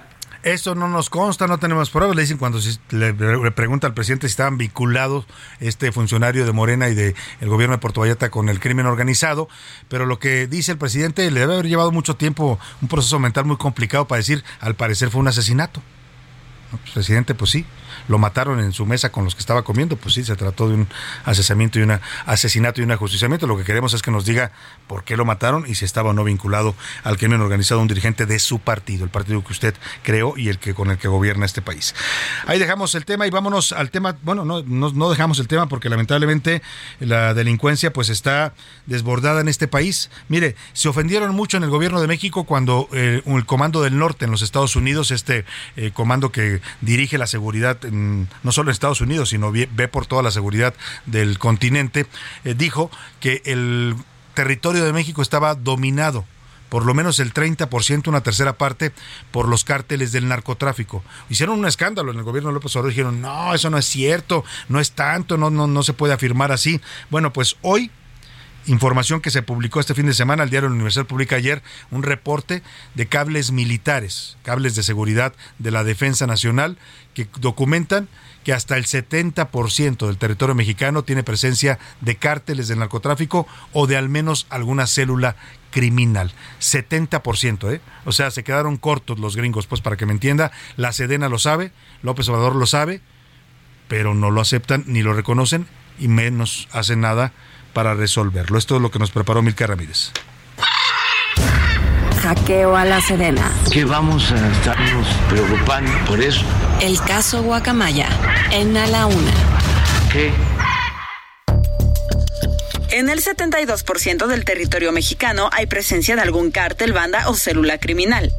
eso no nos consta, no tenemos pruebas. Le dicen cuando le, pregunta al presidente si estaban vinculados este funcionario de Morena y del el gobierno de Puerto Vallarta con el crimen organizado. Pero lo que dice el presidente le debe haber llevado mucho tiempo, un proceso mental muy complicado para decir, al parecer fue un asesinato. Pues, presidente, pues sí, lo mataron en su mesa con los que estaba comiendo, pues sí, se trató de un asesinato y un asesinato y un ajusticiamiento. Lo que queremos es que nos diga por qué lo mataron y si estaba o no vinculado al crimen organizado un dirigente de su partido, el partido que usted creó y el que con el que gobierna este país. Ahí dejamos el tema y vámonos al tema, bueno, no, no, dejamos el tema porque lamentablemente la delincuencia pues está desbordada en este país. Mire, se ofendieron mucho en el gobierno de México cuando eh, el Comando del Norte en los Estados Unidos, este eh, comando que dirige la seguridad no solo en Estados Unidos, sino ve, por toda la seguridad del continente, eh, dijo que el territorio de México estaba dominado por lo menos el 30%, una tercera parte, por los cárteles del narcotráfico. Hicieron un escándalo en el gobierno de López Obrador, dijeron, no, eso no es cierto, no es tanto, no, no, no se puede afirmar así. Bueno, pues hoy Información que se publicó este fin de semana, el diario Universal publica ayer un reporte de cables militares, cables de seguridad de la Defensa Nacional, que documentan que hasta el 70% del territorio mexicano tiene presencia de cárteles de narcotráfico o de al menos alguna célula criminal. 70%, ¿eh? O sea, se quedaron cortos los gringos, pues para que me entienda, la Sedena lo sabe, López Obrador lo sabe, pero no lo aceptan ni lo reconocen y menos hacen nada para resolverlo. Esto es lo que nos preparó Milka Ramírez. Hackeo a la Sedena. Que vamos a estarnos preocupando por eso. El caso Guacamaya, en A la Una. ¿Qué? En el 72% del territorio mexicano hay presencia de algún cártel, banda o célula criminal.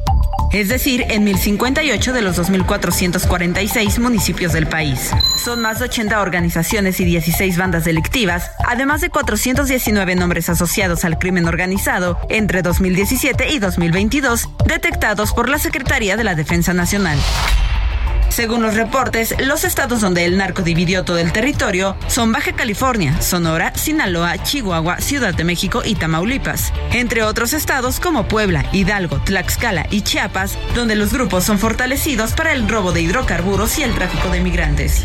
Es decir, en 1058 de los 2.446 municipios del país. Son más de 80 organizaciones y 16 bandas delictivas, además de 419 nombres asociados al crimen organizado entre 2017 y 2022, detectados por la Secretaría de la Defensa Nacional. Según los reportes, los estados donde el narco dividió todo el territorio son Baja California, Sonora, Sinaloa, Chihuahua, Ciudad de México y Tamaulipas, entre otros estados como Puebla, Hidalgo, Tlaxcala y Chiapas, donde los grupos son fortalecidos para el robo de hidrocarburos y el tráfico de migrantes.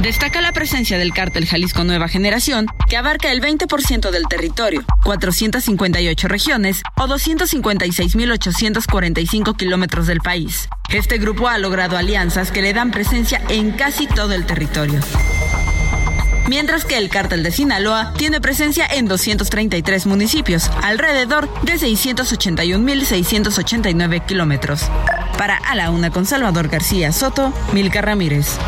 Destaca la presencia del cártel Jalisco Nueva Generación, que abarca el 20% del territorio, 458 regiones o 256.845 kilómetros del país. Este grupo ha logrado alianzas que le dan presencia en casi todo el territorio. Mientras que el cártel de Sinaloa tiene presencia en 233 municipios, alrededor de 681.689 kilómetros. Para A la Una con Salvador García Soto, Milka Ramírez.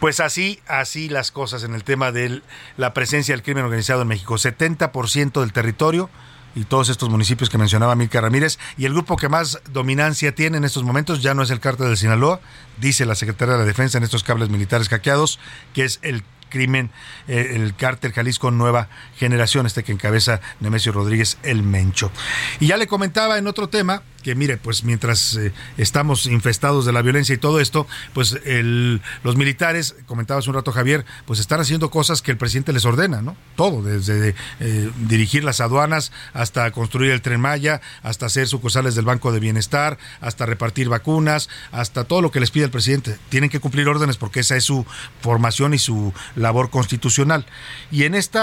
Pues así, así las cosas en el tema de la presencia del crimen organizado en México. 70% del territorio y todos estos municipios que mencionaba Milka Ramírez. Y el grupo que más dominancia tiene en estos momentos ya no es el cártel de Sinaloa, dice la Secretaría de la Defensa en estos cables militares hackeados, que es el crimen, eh, el cártel Jalisco Nueva Generación, este que encabeza Nemesio Rodríguez el Mencho. Y ya le comentaba en otro tema que mire, pues mientras eh, estamos infestados de la violencia y todo esto, pues el, los militares, comentaba hace un rato Javier, pues están haciendo cosas que el presidente les ordena, ¿no? Todo, desde eh, dirigir las aduanas hasta construir el tren Maya, hasta hacer sucursales del Banco de Bienestar, hasta repartir vacunas, hasta todo lo que les pide el presidente. Tienen que cumplir órdenes porque esa es su formación y su labor constitucional. Y en este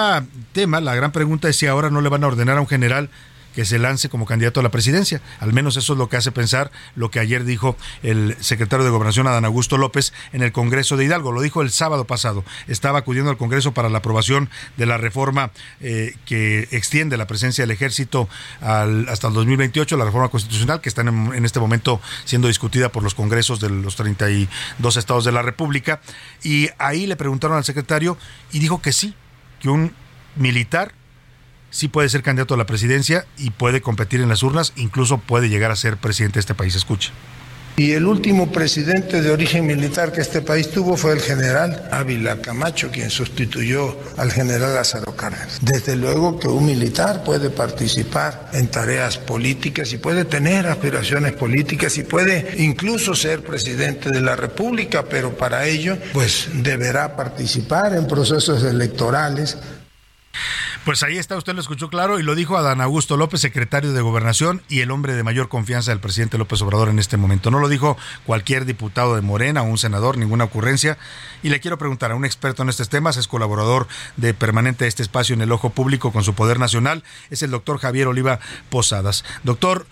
tema, la gran pregunta es si ahora no le van a ordenar a un general que se lance como candidato a la presidencia. Al menos eso es lo que hace pensar lo que ayer dijo el secretario de Gobernación, Adán Augusto López, en el Congreso de Hidalgo. Lo dijo el sábado pasado. Estaba acudiendo al Congreso para la aprobación de la reforma eh, que extiende la presencia del ejército hasta el 2028, la reforma constitucional que está en, en este momento siendo discutida por los congresos de los 32 estados de la República. Y ahí le preguntaron al secretario y dijo que sí, que un militar sí puede ser candidato a la presidencia y puede competir en las urnas, incluso puede llegar a ser presidente de este país. Escuche. Y el último presidente de origen militar que este país tuvo fue el general Ávila Camacho, quien sustituyó al general Lázaro Cárdenas. Desde luego que un militar puede participar en tareas políticas y puede tener aspiraciones políticas y puede incluso ser presidente de la República, pero para ello pues deberá participar en procesos electorales pues ahí está, usted lo escuchó claro y lo dijo Adán Augusto López, secretario de Gobernación y el hombre de mayor confianza del presidente López Obrador en este momento. No lo dijo cualquier diputado de Morena o un senador, ninguna ocurrencia. Y le quiero preguntar a un experto en estos temas, es colaborador de permanente de este espacio en el ojo público con su poder nacional, es el doctor Javier Oliva Posadas. Doctor,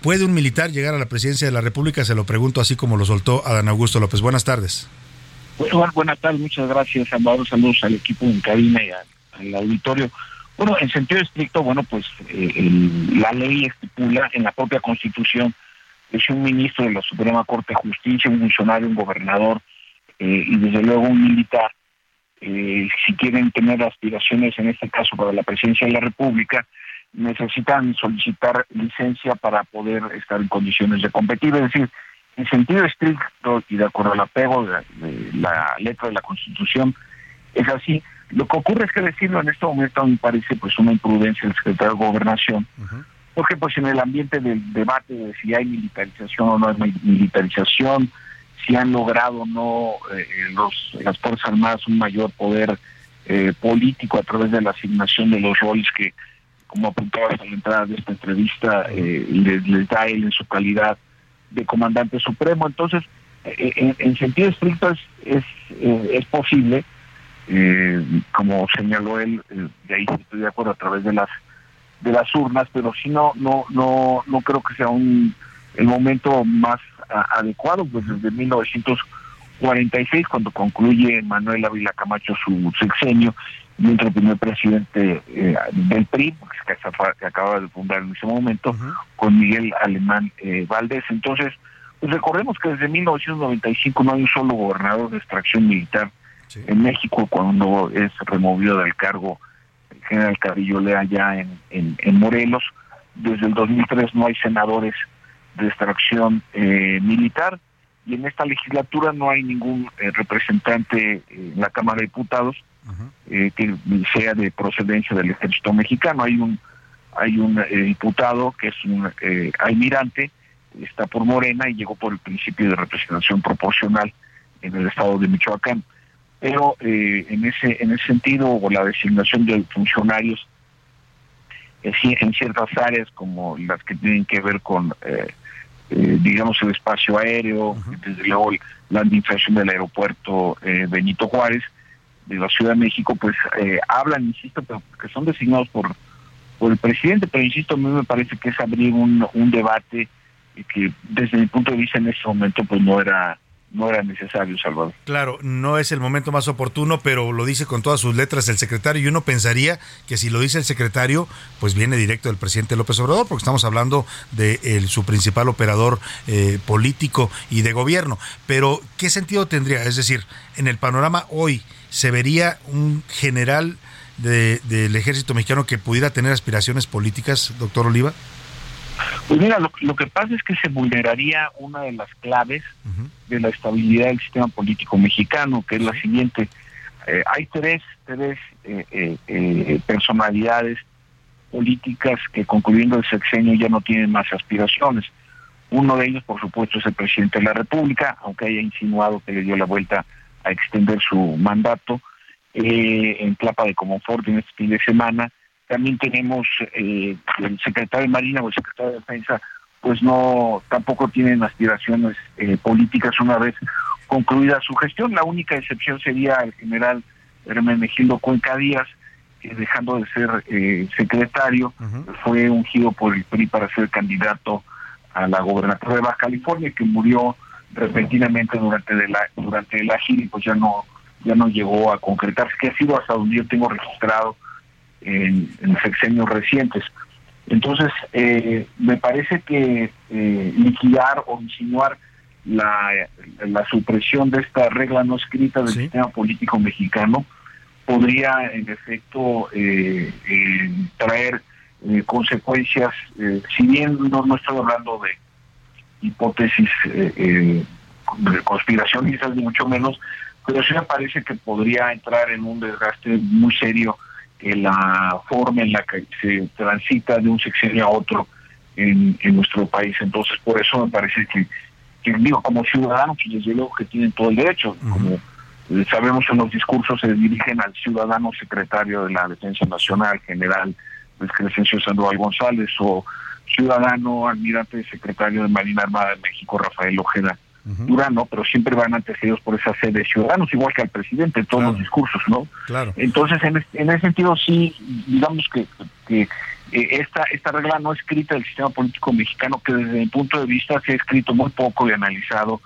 ¿puede un militar llegar a la presidencia de la República? Se lo pregunto así como lo soltó Adán Augusto López. Buenas tardes. Buenas tardes, muchas gracias, Salvador. Saludos al equipo en cabina y a el auditorio. Bueno, en sentido estricto, bueno, pues eh, la ley estipula en la propia Constitución que si un ministro de la Suprema Corte de Justicia, un funcionario, un gobernador eh, y desde luego un militar, eh, si quieren tener aspiraciones, en este caso para la presidencia de la República, necesitan solicitar licencia para poder estar en condiciones de competir. Es decir, en sentido estricto y de acuerdo al apego de la letra de la Constitución, es así. Lo que ocurre es que decirlo en este momento me parece pues una imprudencia del secretario de Gobernación, porque pues en el ambiente del debate de si hay militarización o no hay militarización, si han logrado no eh, los, las Fuerzas Armadas un mayor poder eh, político a través de la asignación de los roles que, como apuntabas a la entrada de esta entrevista, eh, les, da él en su calidad de comandante supremo. Entonces, en, en, sentido estricto es, es, es posible, como señaló él, de ahí estoy de acuerdo a través de las de las urnas, pero si no, no, no, no creo que sea un el momento más adecuado, pues desde 1946, cuando concluye Manuel Ávila Camacho su sexenio, y el primer presidente eh, del PRI, que, que, acaba de fundar en ese momento, con Miguel Alemán eh, Valdés. Entonces, pues recordemos que desde 1995 no hay un solo gobernador de extracción militar en México cuando es removido del cargo el general Carrillo Lea ya en, en, en Morelos. Desde el 2003 no hay senadores de extracción eh, militar y en esta legislatura no hay ningún eh, representante en la Cámara de Diputados eh, que sea de procedencia del ejército mexicano. Hay un hay un diputado que es un almirante, está por Morena y llegó por el principio de representación proporcional en el estado de Michoacán. Pero en ese en ese sentido, o la designación de funcionarios en ciertas áreas como las que tienen que ver con eh, digamos, el espacio aéreo, desde luego la administración del aeropuerto eh, Benito Juárez de la Ciudad de México, pues eh, hablan, insisto, pero que son designados por, por el presidente, pero insisto, a mí me parece que es abrir un, un debate que desde mi punto de vista en ese momento pues no era no era necesario, Salvador. Claro, no es el momento más oportuno, pero lo dice con todas sus letras el secretario y uno pensaría que si lo dice el secretario, pues viene directo del presidente López Obrador, porque estamos hablando de su principal operador eh, político y de gobierno. Pero, ¿qué sentido tendría? Es decir, en el panorama hoy, ¿se vería un general del ejército mexicano que pudiera tener aspiraciones políticas, doctor Oliva? Pues mira, lo, que pasa es que se vulneraría una de las claves de la estabilidad del sistema político mexicano, que es la siguiente. Eh, hay tres, tres eh, eh, personalidades políticas que concluyendo el sexenio ya no tienen más aspiraciones. Uno de ellos, por supuesto, es el presidente de la República, aunque haya insinuado que le dio la vuelta a extender su mandato en Clapa de Comonfort en este fin de semana también tenemos eh, el secretario de Marina o el secretario de Defensa, pues no, tampoco tienen aspiraciones eh, políticas una vez concluida su gestión. La única excepción sería el general Hermenegildo Cuenca Díaz, que dejando de ser eh, secretario, fue ungido por el PRI para ser candidato a la gobernatura de Baja California, que murió repentinamente durante de la durante la gira y pues ya no ya no llegó a concretarse, que ha sido hasta donde yo tengo registrado en, en sexenios recientes. Entonces, eh, me parece que eh, liquidar o insinuar la, la, supresión de esta regla no escrita del sistema político mexicano podría, en efecto, eh, traer consecuencias, si bien no, no estoy hablando de hipótesis de conspiracionistas, ni mucho menos, pero sí me parece que podría entrar en un desgaste muy serio la forma en la que se transita de un sexenio a otro en, nuestro país. Entonces, por eso me parece que, digo, como ciudadanos, que desde luego que tienen todo el derecho, como sabemos en los discursos se dirigen al ciudadano secretario de la Defensa Nacional, general Luis Crescencio Sandoval González, o ciudadano almirante secretario de Marina Armada de México, Rafael Ojeda Durán, Pero siempre van antecedidos por esa sede de ciudadanos, igual que al presidente, en todos los discursos, ¿no? Claro. Entonces, en, en ese sentido, sí, digamos que, que eh, esta, esta regla no escrita del sistema político mexicano, que desde mi punto de vista se ha escrito muy poco y analizado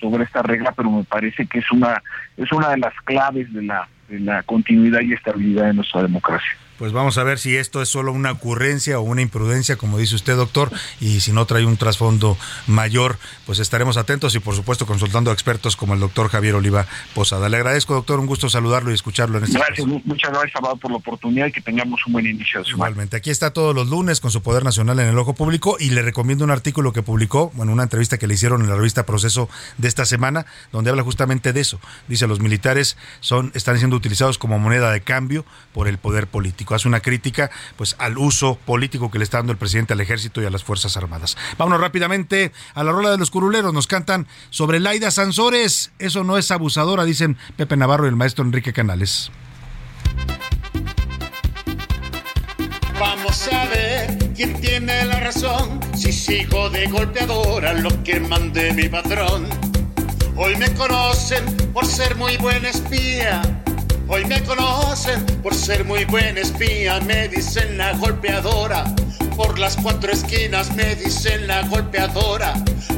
sobre esta regla, pero me parece que es una, es una de las claves de la, de la continuidad y estabilidad de nuestra democracia pues vamos a ver si esto es solo una ocurrencia o una imprudencia, como dice usted, doctor, y si no trae un trasfondo mayor, pues estaremos atentos y por supuesto consultando a expertos como el doctor Javier Oliva Posada. Le agradezco, doctor, un gusto saludarlo y escucharlo en este Gracias, muchas gracias, Amado, por la oportunidad y que tengamos un buen inicio de Igualmente, aquí está todos los lunes con su Poder Nacional en el Ojo Público y le recomiendo un artículo que publicó, bueno, una entrevista que le hicieron en la revista Proceso de esta semana, donde habla justamente de eso. Dice, los militares son, están siendo utilizados como moneda de cambio por el poder político. Hace una crítica pues al uso político que le está dando el presidente al ejército y a las Fuerzas Armadas. Vámonos rápidamente a la rola de los curuleros. Nos cantan sobre Laida Sansores. Eso no es abusadora, dicen Pepe Navarro y el maestro Enrique Canales. Vamos a ver quién tiene la razón. Si sigo de golpeadora lo que mande mi patrón. Hoy me conocen por ser muy buen espía. Hoy me conocen por ser muy buen espía. Me dicen la golpeadora. Por las cuatro esquinas me dicen la golpeadora.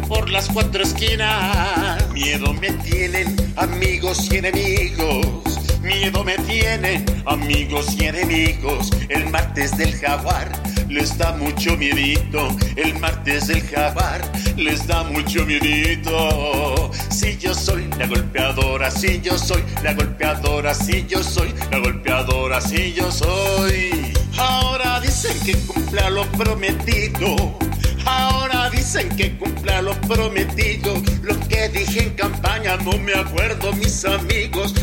Por las cuatro esquinas. Miedo me tienen amigos y enemigos. Miedo me tienen amigos y enemigos. El martes del jaguar les da mucho miedito. El martes del jaguar les da mucho miedito. Si yo soy la golpeadora, si yo soy la golpeadora, si yo soy la golpeadora, si yo soy. Ahora dicen que cumpla lo prometido. Ahora dicen que cumpla lo prometido. Lo que dije en campaña no me acuerdo, mis amigos.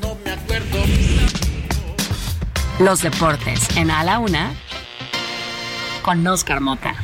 No me acuerdo. Los deportes en A la Una con Oscar Mota.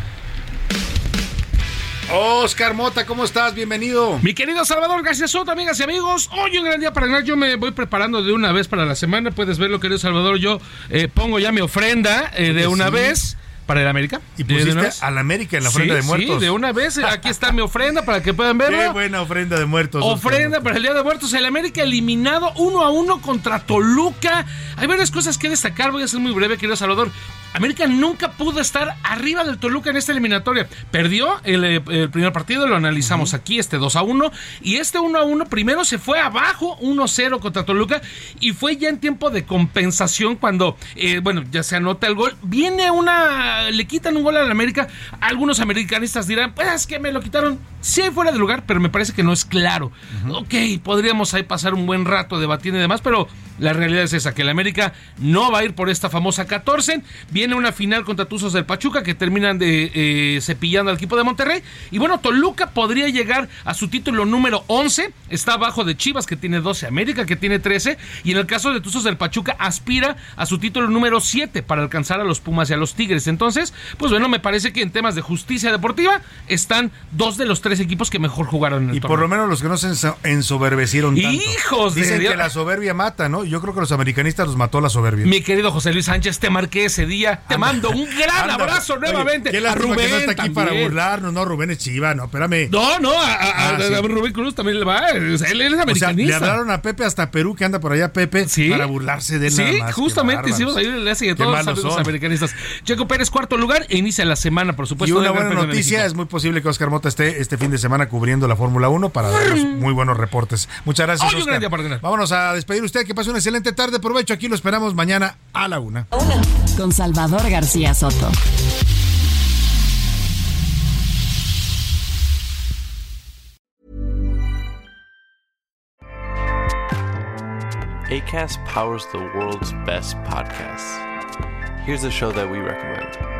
Oscar Mota, ¿cómo estás? Bienvenido. Mi querido Salvador García Soto, amigas y amigos. Hoy un gran día para ganar. Yo me voy preparando de una vez para la semana. Puedes verlo, querido Salvador. Yo eh, pongo ya mi ofrenda eh, de una Sí. vez para el América. Y pusiste al América en la ofrenda Sí, de muertos. Sí, de una vez. Aquí está mi ofrenda para que puedan verlo. Qué buena ofrenda de muertos. Ofrenda para el Día de Muertos. El América eliminado uno a uno contra Toluca. Hay varias cosas que destacar. Voy a ser muy breve, querido Salvador. América nunca pudo estar arriba del Toluca en esta eliminatoria. Perdió el, eh, primer partido, lo analizamos aquí, este 2 a 1. Y este 1 a 1 primero se fue abajo 1-0 contra Toluca. Y fue ya en tiempo de compensación cuando, eh, bueno, ya se anota el gol. Viene una, le quitan un gol al América. Algunos americanistas dirán, pues es que me lo quitaron. Sí, hay fuera de lugar, pero me parece que no es claro. Ok, podríamos ahí pasar un buen rato debatiendo y demás, pero la realidad es esa, que el América no va a ir por esta famosa 14. Viene una final contra Tuzos del Pachuca que terminan de eh, cepillando al equipo de Monterrey. Y bueno, Toluca podría llegar a su título número 11. Está abajo de Chivas que tiene 12, América que tiene 13. Y en el caso de Tuzos del Pachuca aspira a su título número 7 para alcanzar a los Pumas y a los Tigres. Entonces, pues bueno, me parece que en temas de justicia deportiva están dos de los tres equipos que mejor jugaron en el Y por lo menos los que no se enso- ensoberbecieron tanto. ¡Hijos de Dicen Dios! que la soberbia mata, ¿no? Yo creo que los americanistas los mató la soberbia. Mi querido José Luis Sánchez, te marqué ese día. Te mando un gran Anda. abrazo Oye, nuevamente. Qué a Rubén que no está aquí para burlarnos, no, Rubén es chiva, no, espérame. No, no, a, a- Ah, a- sí. a Rubén Cruz también le va. Él es O sea, americanista. le hablaron a Pepe hasta Perú, que anda por allá Pepe, para burlarse de él Sí, nada más. Qué justamente hicimos ahí el enlace de todos los son. americanistas. Checo Pérez, cuarto lugar, e inicia la semana, por Y supuesto. una del Gran buena noticia, es muy posible que Oscar Mota esté este fin de semana cubriendo la Fórmula 1 para darnos muy buenos reportes. Muchas gracias, un Oscar. gran día para ganar. Vámonos a despedir usted, que pase una excelente tarde, provecho, aquí lo esperamos mañana a la una. Con Salvador García Soto. ACAST powers the world's best podcasts. Here's a show that we recommend.